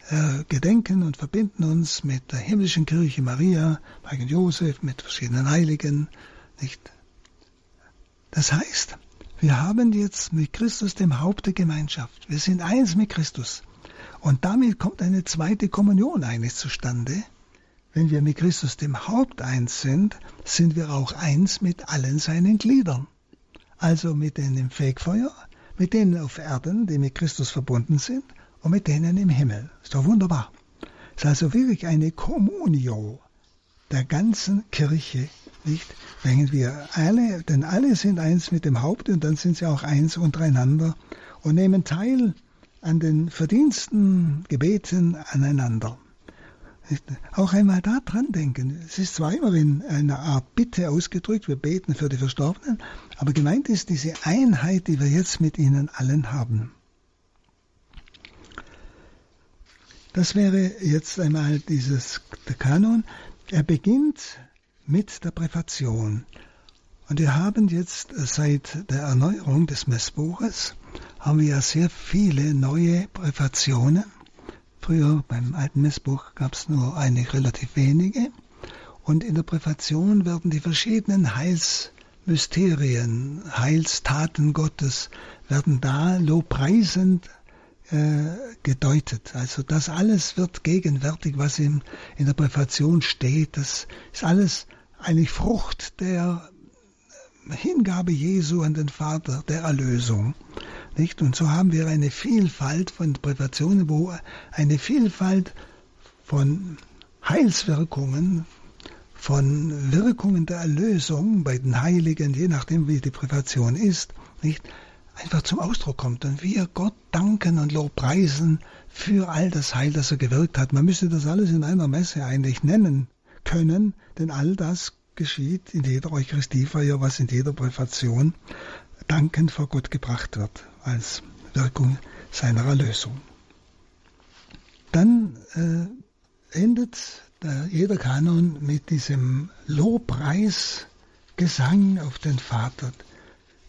äh, gedenken und verbinden uns mit der himmlischen Kirche Maria, Heiligen Josef, mit verschiedenen Heiligen. Nicht? Das heißt, wir haben jetzt mit Christus dem Haupt der Gemeinschaft. Wir sind eins mit Christus. Und damit kommt eine zweite Kommunion eigentlich zustande. Wenn wir mit Christus dem Haupt eins sind, sind wir auch eins mit allen seinen Gliedern. Also mit denen im Fegfeuer, mit denen auf Erden, die mit Christus verbunden sind, und mit denen im Himmel. Ist doch wunderbar. Es ist also wirklich eine Communio der ganzen Kirche, nicht? Wenn wir alle, denn alle sind eins mit dem Haupt und dann sind sie auch eins untereinander und nehmen teil an den Verdiensten, Gebeten aneinander. Auch einmal daran denken. Es ist zwar immer in einer Art Bitte ausgedrückt, wir beten für die Verstorbenen, aber gemeint ist diese Einheit, die wir jetzt mit ihnen allen haben. Das wäre jetzt einmal dieses der Kanon. Er beginnt mit der Präfation. Und wir haben jetzt seit der Erneuerung des Messbuches haben wir ja sehr viele neue Präfationen Früher beim alten Messbuch gab es nur eine relativ wenige. Und in der Präfation werden die verschiedenen Heilsmysterien, Heilstaten Gottes, werden da lobpreisend äh, gedeutet. Also das alles wird gegenwärtig, was in, in der Präfation steht. Das ist alles eigentlich Frucht der Hingabe Jesu an den Vater, der Erlösung. Nicht? Und so haben wir eine Vielfalt von Privationen, wo eine Vielfalt von Heilswirkungen, von Wirkungen der Erlösung bei den Heiligen, je nachdem wie die Privation ist, nicht einfach zum Ausdruck kommt und wir Gott danken und Lobpreisen für all das Heil, das er gewirkt hat. Man müsste das alles in einer Messe eigentlich nennen können, denn all das geschieht in jeder Eucharistiefeier, was in jeder Privation dankend vor Gott gebracht wird als Wirkung seiner Erlösung. Dann äh, endet der, jeder Kanon mit diesem Lobpreis, Gesang auf den Vater.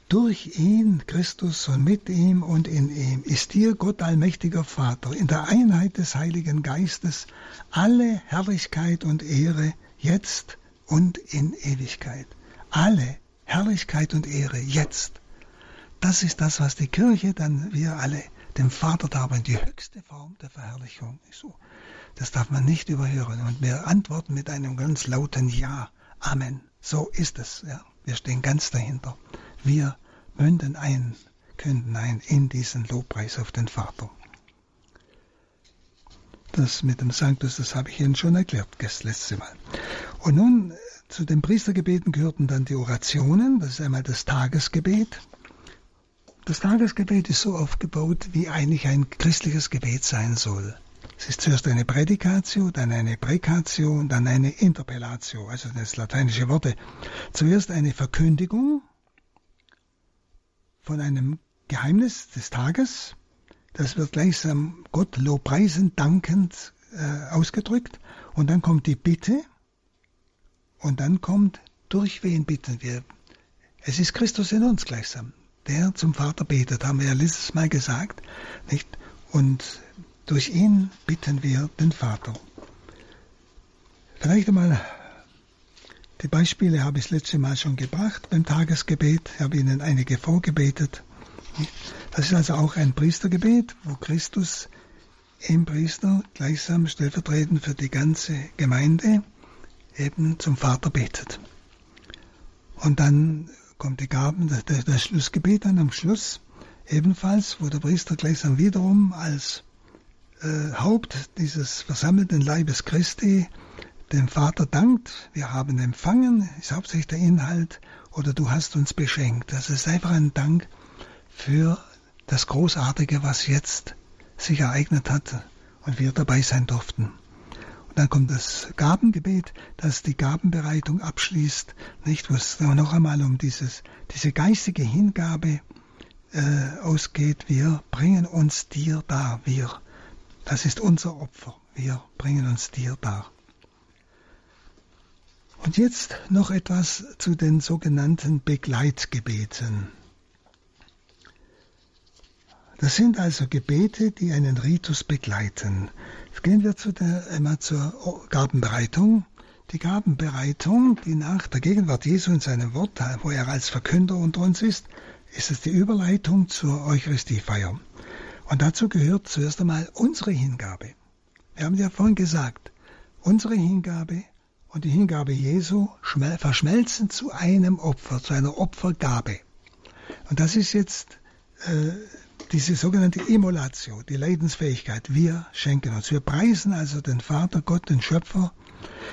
Durch ihn, Christus, und mit ihm und in ihm ist dir, Gott allmächtiger Vater, in der Einheit des Heiligen Geistes alle Herrlichkeit und Ehre, jetzt und in Ewigkeit. Alle Herrlichkeit und Ehre, jetzt das ist das, was die Kirche dann wir alle dem Vater darben, die höchste Form der Verherrlichung. So, das darf man nicht überhören. Und wir antworten mit einem ganz lauten Ja. Amen. So ist es. Ja. Wir stehen ganz dahinter. Wir münden ein, künden ein in diesen Lobpreis auf den Vater. Das mit dem Sanctus, das habe ich Ihnen schon erklärt, das letzte Mal. Und nun zu den Priestergebeten gehörten dann die Orationen, das ist einmal das Tagesgebet, das Tagesgebet ist so aufgebaut, wie eigentlich ein christliches Gebet sein soll. Es ist zuerst eine Prädikatio, dann eine Präkatio und dann eine Interpellatio, also das lateinische Worte. Zuerst eine Verkündigung von einem Geheimnis des Tages. Das wird gleichsam Gott lobpreisend, dankend äh, ausgedrückt. Und dann kommt die Bitte. Und dann kommt, durch wen bitten wir? Es ist Christus in uns gleichsam der zum Vater betet, haben wir ja letztes Mal gesagt, nicht? Und durch ihn bitten wir den Vater. Vielleicht einmal, die Beispiele habe ich das letzte Mal schon gebracht beim Tagesgebet, ich habe Ihnen einige vorgebetet. Das ist also auch ein Priestergebet, wo Christus im Priester gleichsam stellvertretend für die ganze Gemeinde eben zum Vater betet. Und dann kommt die Gaben, das, das Schlussgebet dann am Schluss ebenfalls, wo der Priester gleichsam wiederum als äh, Haupt dieses versammelten Leibes Christi dem Vater dankt, wir haben empfangen, ist hauptsächlich der Inhalt, oder du hast uns beschenkt. Das ist einfach ein Dank für das Großartige, was jetzt sich ereignet hat und wir dabei sein durften. Dann kommt das Gabengebet, das die Gabenbereitung abschließt, nicht, wo es noch einmal um dieses, diese geistige Hingabe äh, ausgeht. Wir bringen uns dir dar, wir. Das ist unser Opfer. Wir bringen uns dir dar. Und jetzt noch etwas zu den sogenannten Begleitgebeten. Das sind also Gebete, die einen Ritus begleiten. Gehen wir zu der, einmal zur Gabenbereitung. Die Gabenbereitung, die nach der Gegenwart Jesu in seinem Wort, wo er als Verkünder unter uns ist, ist es die Überleitung zur Eucharistiefeier. Und dazu gehört zuerst einmal unsere Hingabe. Wir haben ja vorhin gesagt, unsere Hingabe und die Hingabe Jesu verschmelzen zu einem Opfer, zu einer Opfergabe. Und das ist jetzt äh, diese sogenannte Emulation, die Leidensfähigkeit. Wir schenken uns. Wir preisen also den Vater, Gott, den Schöpfer.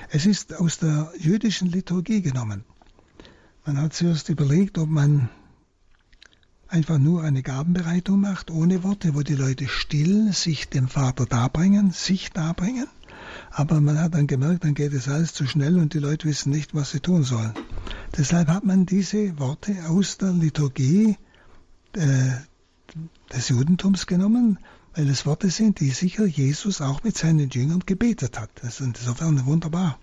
Es ist aus der jüdischen Liturgie genommen. Man hat zuerst überlegt, ob man einfach nur eine Gabenbereitung macht, ohne Worte, wo die Leute still sich dem Vater darbringen, sich darbringen. Aber man hat dann gemerkt, dann geht es alles zu schnell und die Leute wissen nicht, was sie tun sollen. Deshalb hat man diese Worte aus der Liturgie äh, des Judentums genommen, weil es Worte sind, die sicher Jesus auch mit seinen Jüngern gebetet hat. Das ist insofern wunderbar.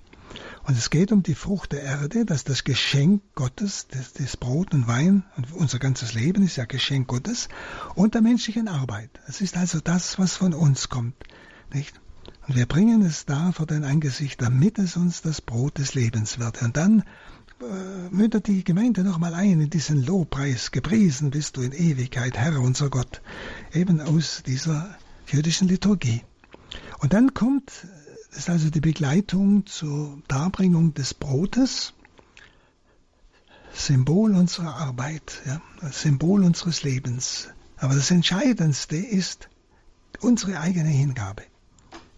Und es geht um die Frucht der Erde, dass das Geschenk Gottes, das, das, Brot und Wein und unser ganzes Leben ist ja Geschenk Gottes und der menschlichen Arbeit. Es ist also das, was von uns kommt. Nicht? Und wir bringen es da vor dein Angesicht, damit es uns das Brot des Lebens wird. Und dann mündet die Gemeinde nochmal ein in diesen Lobpreis. Gepriesen bist du in Ewigkeit, Herr unser Gott. Eben aus dieser jüdischen Liturgie. Und dann kommt, das ist also die Begleitung zur Darbringung des Brotes. Symbol unserer Arbeit, ja, Symbol unseres Lebens. Aber das Entscheidendste ist unsere eigene Hingabe.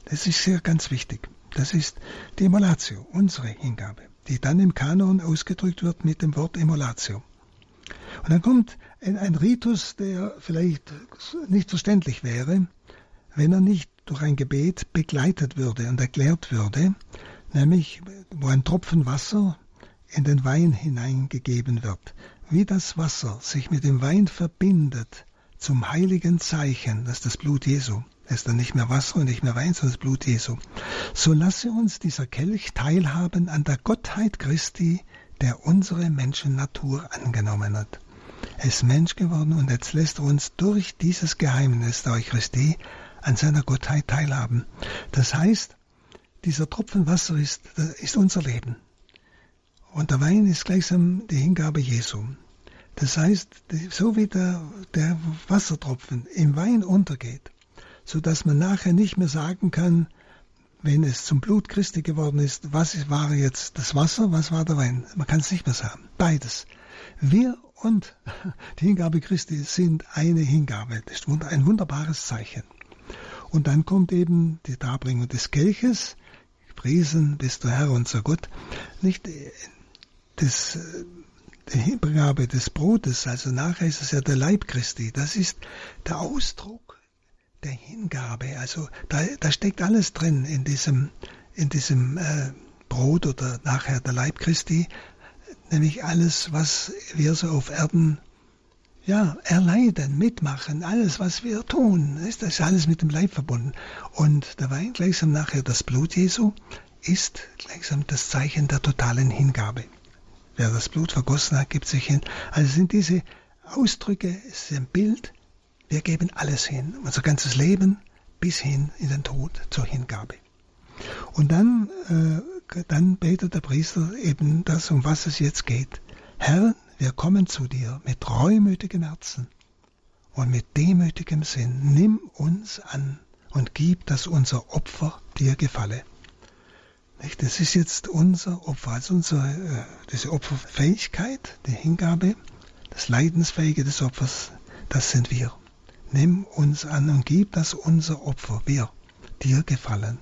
Das ist sehr ganz wichtig. Das ist die Emulatio, unsere Hingabe, die dann im Kanon ausgedrückt wird mit dem Wort Emulatio. Und dann kommt ein, ein Ritus, der vielleicht nicht verständlich wäre, wenn er nicht durch ein Gebet begleitet würde und erklärt würde, nämlich wo ein Tropfen Wasser in den Wein hineingegeben wird, wie das Wasser sich mit dem Wein verbindet zum heiligen Zeichen, das ist das Blut Jesu. Es ist dann nicht mehr Wasser und nicht mehr Wein, sondern das Blut Jesu. So lasse uns dieser Kelch teilhaben an der Gottheit Christi, der unsere Menschennatur angenommen hat. Er ist Mensch geworden und jetzt lässt er uns durch dieses Geheimnis der Eucharistie an seiner Gottheit teilhaben. Das heißt, dieser Tropfen Wasser ist, ist unser Leben. Und der Wein ist gleichsam die Hingabe Jesu. Das heißt, so wie der, der Wassertropfen im Wein untergeht, so dass man nachher nicht mehr sagen kann, wenn es zum Blut Christi geworden ist, was war jetzt das Wasser, was war der Wein? Man kann es nicht mehr sagen. Beides. Wir und die Hingabe Christi sind eine Hingabe. Das ist ein wunderbares Zeichen. Und dann kommt eben die Darbringung des Kelches. Priesen bist du Herr unser Gott. Nicht das, die Hingabe des Brotes, also nachher ist es ja der Leib Christi. Das ist der Ausdruck der Hingabe. Also da, da steckt alles drin in diesem, in diesem äh, Brot oder nachher der Leib Christi, nämlich alles, was wir so auf Erden ja, erleiden, mitmachen, alles, was wir tun, ist das alles mit dem Leib verbunden. Und der Wein, gleichsam nachher das Blut Jesu, ist gleichsam das Zeichen der totalen Hingabe. Wer das Blut vergossen hat, gibt sich hin. Also sind diese Ausdrücke, es ist ein Bild wir geben alles hin, unser ganzes Leben bis hin in den Tod zur Hingabe. Und dann, äh, dann betet der Priester eben das, um was es jetzt geht. Herr, wir kommen zu dir mit reumütigem Herzen und mit demütigem Sinn. Nimm uns an und gib, dass unser Opfer dir gefalle. Nicht? Das ist jetzt unser Opfer, also unsere, äh, diese Opferfähigkeit, die Hingabe, das Leidensfähige des Opfers, das sind wir. Nimm uns an und gib, dass unser Opfer, wir, dir gefallen.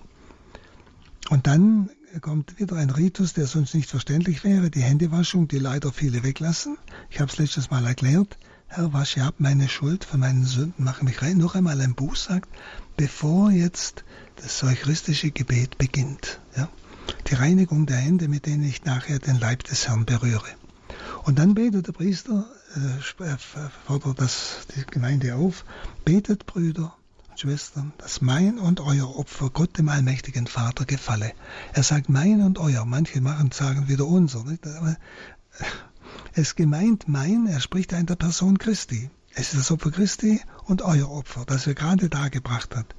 Und dann kommt wieder ein Ritus, der sonst nicht verständlich wäre, die Händewaschung, die leider viele weglassen. Ich habe es letztes Mal erklärt. Herr, wasche ab meine Schuld von meinen Sünden, mache mich rein. Noch einmal ein Buß sagt, bevor jetzt das eucharistische Gebet beginnt. Ja? Die Reinigung der Hände, mit denen ich nachher den Leib des Herrn berühre. Und dann betet der Priester, fordert das die Gemeinde auf, betet Brüder und Schwestern, dass mein und euer Opfer Gott dem allmächtigen Vater gefalle. Er sagt mein und euer, manche machen sagen wieder unser, nicht? aber äh, es gemeint mein, er spricht in der Person Christi. Es ist das Opfer Christi und euer Opfer, das er gerade dargebracht hat.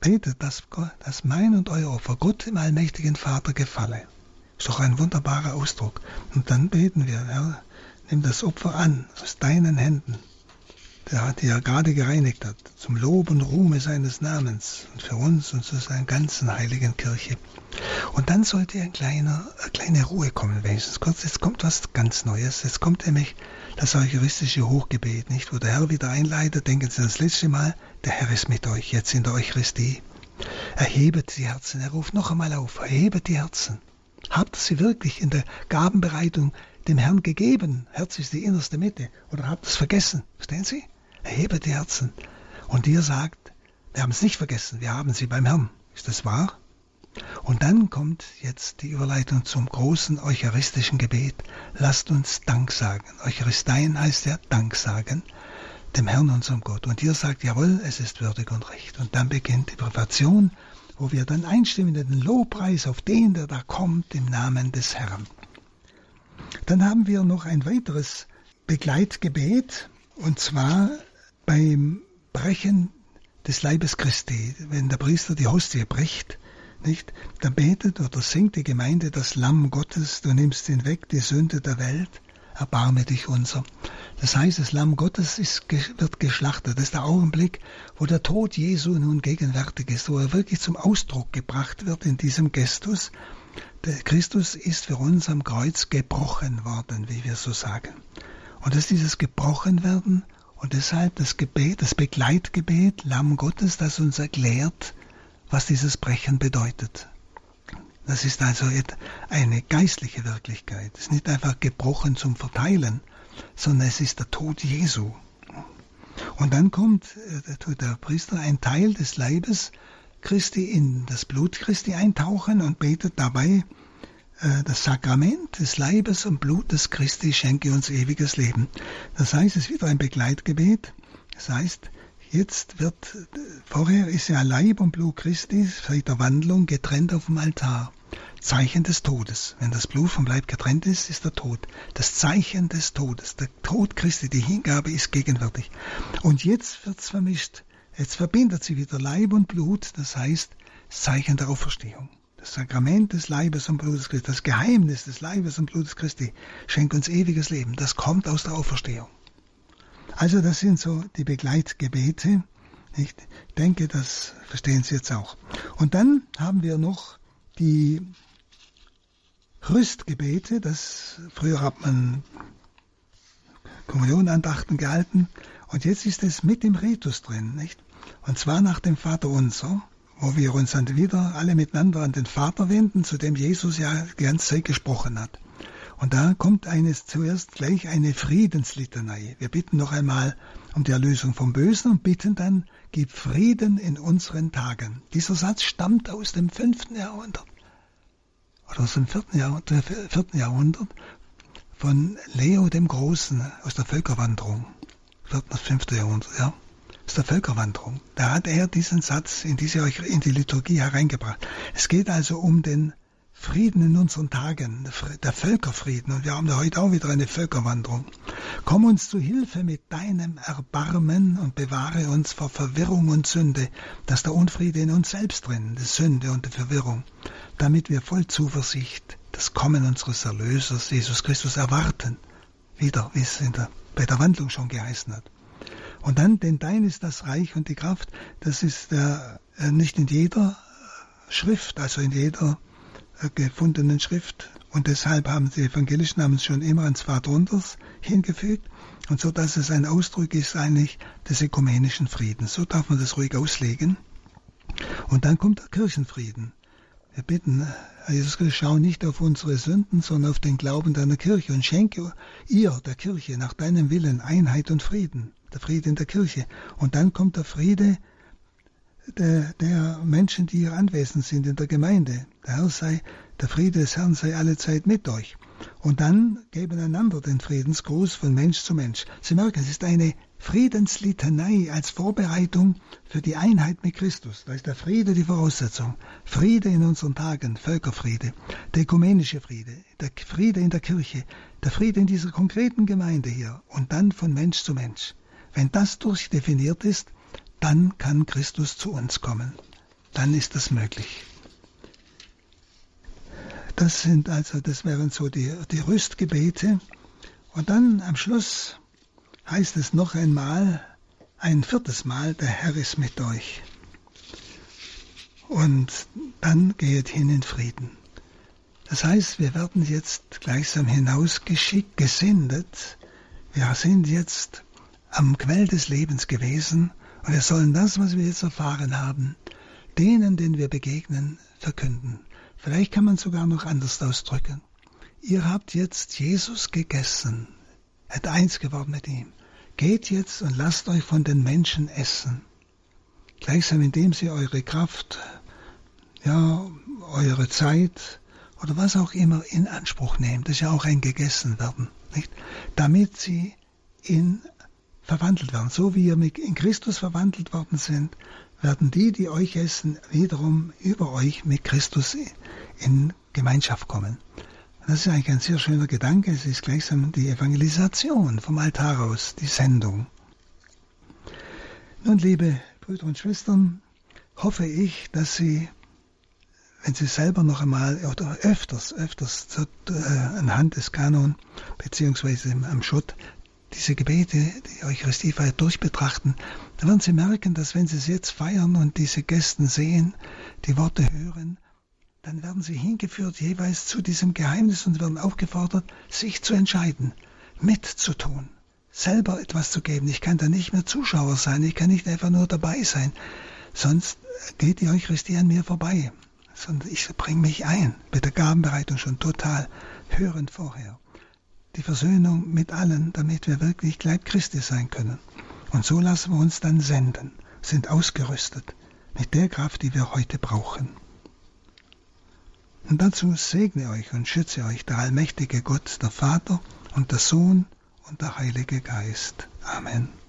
Betet, dass, dass mein und euer Opfer Gott dem allmächtigen Vater gefalle. Ist doch ein wunderbarer Ausdruck. Und dann beten wir, Herr, nimm das Opfer an aus deinen Händen, der die er gerade gereinigt hat, zum Lob und Ruhme seines Namens und für uns und zu seiner ganzen heiligen Kirche. Und dann sollte ein kleiner, eine kleine Ruhe kommen, wenigstens kurz. Jetzt kommt was ganz Neues. Jetzt kommt nämlich das eucharistische Hochgebet, nicht? Wo der Herr wieder einleitet, denken Sie das letzte Mal, der Herr ist mit euch, jetzt in der Eucharistie. Erhebet die Herzen, er ruft noch einmal auf, erhebet die Herzen. Habt sie wirklich in der Gabenbereitung dem Herrn gegeben? Herz ist die innerste Mitte. Oder habt es vergessen? Verstehen Sie? Erhebet die Herzen. Und ihr sagt, wir haben es nicht vergessen, wir haben sie beim Herrn. Ist das wahr? Und dann kommt jetzt die Überleitung zum großen eucharistischen Gebet. Lasst uns Dank sagen. Eucharisteien heißt ja Dank sagen dem Herrn, unserem Gott. Und ihr sagt, jawohl, es ist würdig und recht. Und dann beginnt die Privation wo wir dann einstimmen in den Lobpreis auf den, der da kommt, im Namen des Herrn. Dann haben wir noch ein weiteres Begleitgebet, und zwar beim Brechen des Leibes Christi. Wenn der Priester die Hostie bricht, nicht, dann betet oder singt die Gemeinde das Lamm Gottes, du nimmst hinweg die Sünde der Welt, erbarme dich unser. Das heißt, das Lamm Gottes ist, wird geschlachtet. Das ist der Augenblick, wo der Tod Jesu nun gegenwärtig ist, wo er wirklich zum Ausdruck gebracht wird in diesem Gestus. Christus ist für uns am Kreuz gebrochen worden, wie wir so sagen. Und das ist dieses Gebrochenwerden und deshalb das Gebet, das Begleitgebet, Lamm Gottes, das uns erklärt, was dieses Brechen bedeutet. Das ist also eine geistliche Wirklichkeit. Es ist nicht einfach gebrochen zum Verteilen, sondern es ist der Tod Jesu. Und dann kommt äh, der Priester ein Teil des Leibes Christi in das Blut Christi eintauchen und betet dabei, äh, das Sakrament des Leibes und Blutes Christi schenke uns ewiges Leben. Das heißt, es ist wieder ein Begleitgebet. Das heißt, jetzt wird, vorher ist ja Leib und Blut Christi seit der Wandlung getrennt auf dem Altar. Zeichen des Todes. Wenn das Blut vom Leib getrennt ist, ist der Tod. Das Zeichen des Todes. Der Tod Christi, die Hingabe ist gegenwärtig. Und jetzt wird es vermischt. Jetzt verbindet sie wieder Leib und Blut, das heißt Zeichen der Auferstehung. Das Sakrament des Leibes und Blutes Christi, das Geheimnis des Leibes und Blutes Christi schenkt uns ewiges Leben. Das kommt aus der Auferstehung. Also das sind so die Begleitgebete. Ich denke, das verstehen Sie jetzt auch. Und dann haben wir noch die Rüstgebete, das früher hat man Kommunionandachten gehalten und jetzt ist es mit dem Ritus drin, nicht? Und zwar nach dem Vater unser, wo wir uns dann wieder alle miteinander an den Vater wenden, zu dem Jesus ja die ganze Zeit gesprochen hat. Und da kommt eines zuerst gleich eine Friedenslitanei. Wir bitten noch einmal um die Erlösung vom Bösen und bitten dann, gib Frieden in unseren Tagen. Dieser Satz stammt aus dem fünften Jahrhundert oder aus dem vierten Jahrhundert, vierten Jahrhundert von Leo dem Großen aus der Völkerwanderung. Vierten, fünfte Jahrhundert, ja. Aus der Völkerwanderung. Da hat er diesen Satz in, diese, in die Liturgie hereingebracht. Es geht also um den Frieden in unseren Tagen, der Völkerfrieden. Und wir haben ja heute auch wieder eine Völkerwanderung. Komm uns zu Hilfe mit deinem Erbarmen und bewahre uns vor Verwirrung und Sünde, dass der Unfriede in uns selbst drin, die Sünde und die Verwirrung damit wir voll Zuversicht das Kommen unseres Erlösers Jesus Christus erwarten. Wieder, wie es der, bei der Wandlung schon geheißen hat. Und dann, denn dein ist das Reich und die Kraft, das ist äh, nicht in jeder Schrift, also in jeder äh, gefundenen Schrift. Und deshalb haben die Evangelischen haben es schon immer ans Vaterunters hingefügt. Und so, dass es ein Ausdruck ist eigentlich des ökumenischen Friedens. So darf man das ruhig auslegen. Und dann kommt der Kirchenfrieden. Wir bitten, Herr Jesus Christus, schau nicht auf unsere Sünden, sondern auf den Glauben deiner Kirche und schenke ihr, der Kirche, nach deinem Willen Einheit und Frieden. Der Friede in der Kirche. Und dann kommt der Friede der, der Menschen, die hier anwesend sind in der Gemeinde. Der Herr sei, der Friede des Herrn sei alle Zeit mit euch. Und dann geben einander den Friedensgruß von Mensch zu Mensch. Sie merken, es ist eine Friedenslitanei als Vorbereitung für die Einheit mit Christus. Da ist der Friede die Voraussetzung. Friede in unseren Tagen, Völkerfriede, der ökumenische Friede, der Friede in der Kirche, der Friede in dieser konkreten Gemeinde hier und dann von Mensch zu Mensch. Wenn das durchdefiniert ist, dann kann Christus zu uns kommen. Dann ist das möglich. Das sind also, das wären so die, die Rüstgebete. Und dann am Schluss heißt es noch einmal, ein viertes Mal, der Herr ist mit euch. Und dann geht hin in Frieden. Das heißt, wir werden jetzt gleichsam hinausgeschickt, gesendet. Wir sind jetzt am Quell des Lebens gewesen und wir sollen das, was wir jetzt erfahren haben, denen, denen wir begegnen, verkünden. Vielleicht kann man sogar noch anders ausdrücken. Ihr habt jetzt Jesus gegessen, seid eins geworden mit ihm. Geht jetzt und lasst euch von den Menschen essen. Gleichsam indem sie eure Kraft, ja, eure Zeit oder was auch immer in Anspruch nehmen. Das ist ja auch ein gegessen werden, nicht? Damit sie in verwandelt werden. So wie ihr in Christus verwandelt worden sind, werden die, die euch essen, wiederum über euch mit Christus in Gemeinschaft kommen. Das ist eigentlich ein sehr schöner Gedanke. Es ist gleichsam die Evangelisation vom Altar aus, die Sendung. Nun, liebe Brüder und Schwestern, hoffe ich, dass Sie, wenn Sie selber noch einmal oder öfters, öfters äh, anhand des Kanon beziehungsweise am Schutt diese Gebete, die Eucharistiefeier durchbetrachten, dann werden Sie merken, dass wenn Sie es jetzt feiern und diese Gästen sehen, die Worte hören, dann werden Sie hingeführt jeweils zu diesem Geheimnis und werden aufgefordert, sich zu entscheiden, mitzutun, selber etwas zu geben. Ich kann da nicht mehr Zuschauer sein, ich kann nicht einfach nur dabei sein, sonst geht die Eucharistie an mir vorbei, sondern ich bringe mich ein, mit der Gabenbereitung schon total hörend vorher die Versöhnung mit allen, damit wir wirklich Leib Christi sein können. Und so lassen wir uns dann senden, sind ausgerüstet mit der Kraft, die wir heute brauchen. Und dazu segne euch und schütze euch der allmächtige Gott, der Vater und der Sohn und der Heilige Geist. Amen.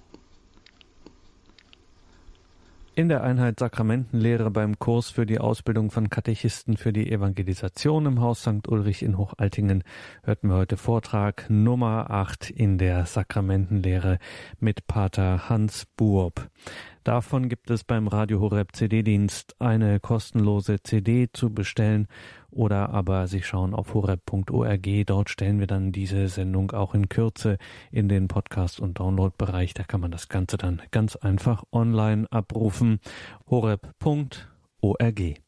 In der Einheit Sakramentenlehre beim Kurs für die Ausbildung von Katechisten für die Evangelisation im Haus St. Ulrich in Hochaltingen hörten wir heute Vortrag Nummer 8 in der Sakramentenlehre mit Pater Hans Buob. Davon gibt es beim Radio Horeb CD-Dienst eine kostenlose CD zu bestellen oder aber Sie schauen auf horeb.org. Dort stellen wir dann diese Sendung auch in Kürze in den Podcast- und Download-Bereich. Da kann man das Ganze dann ganz einfach online abrufen. horeb.org.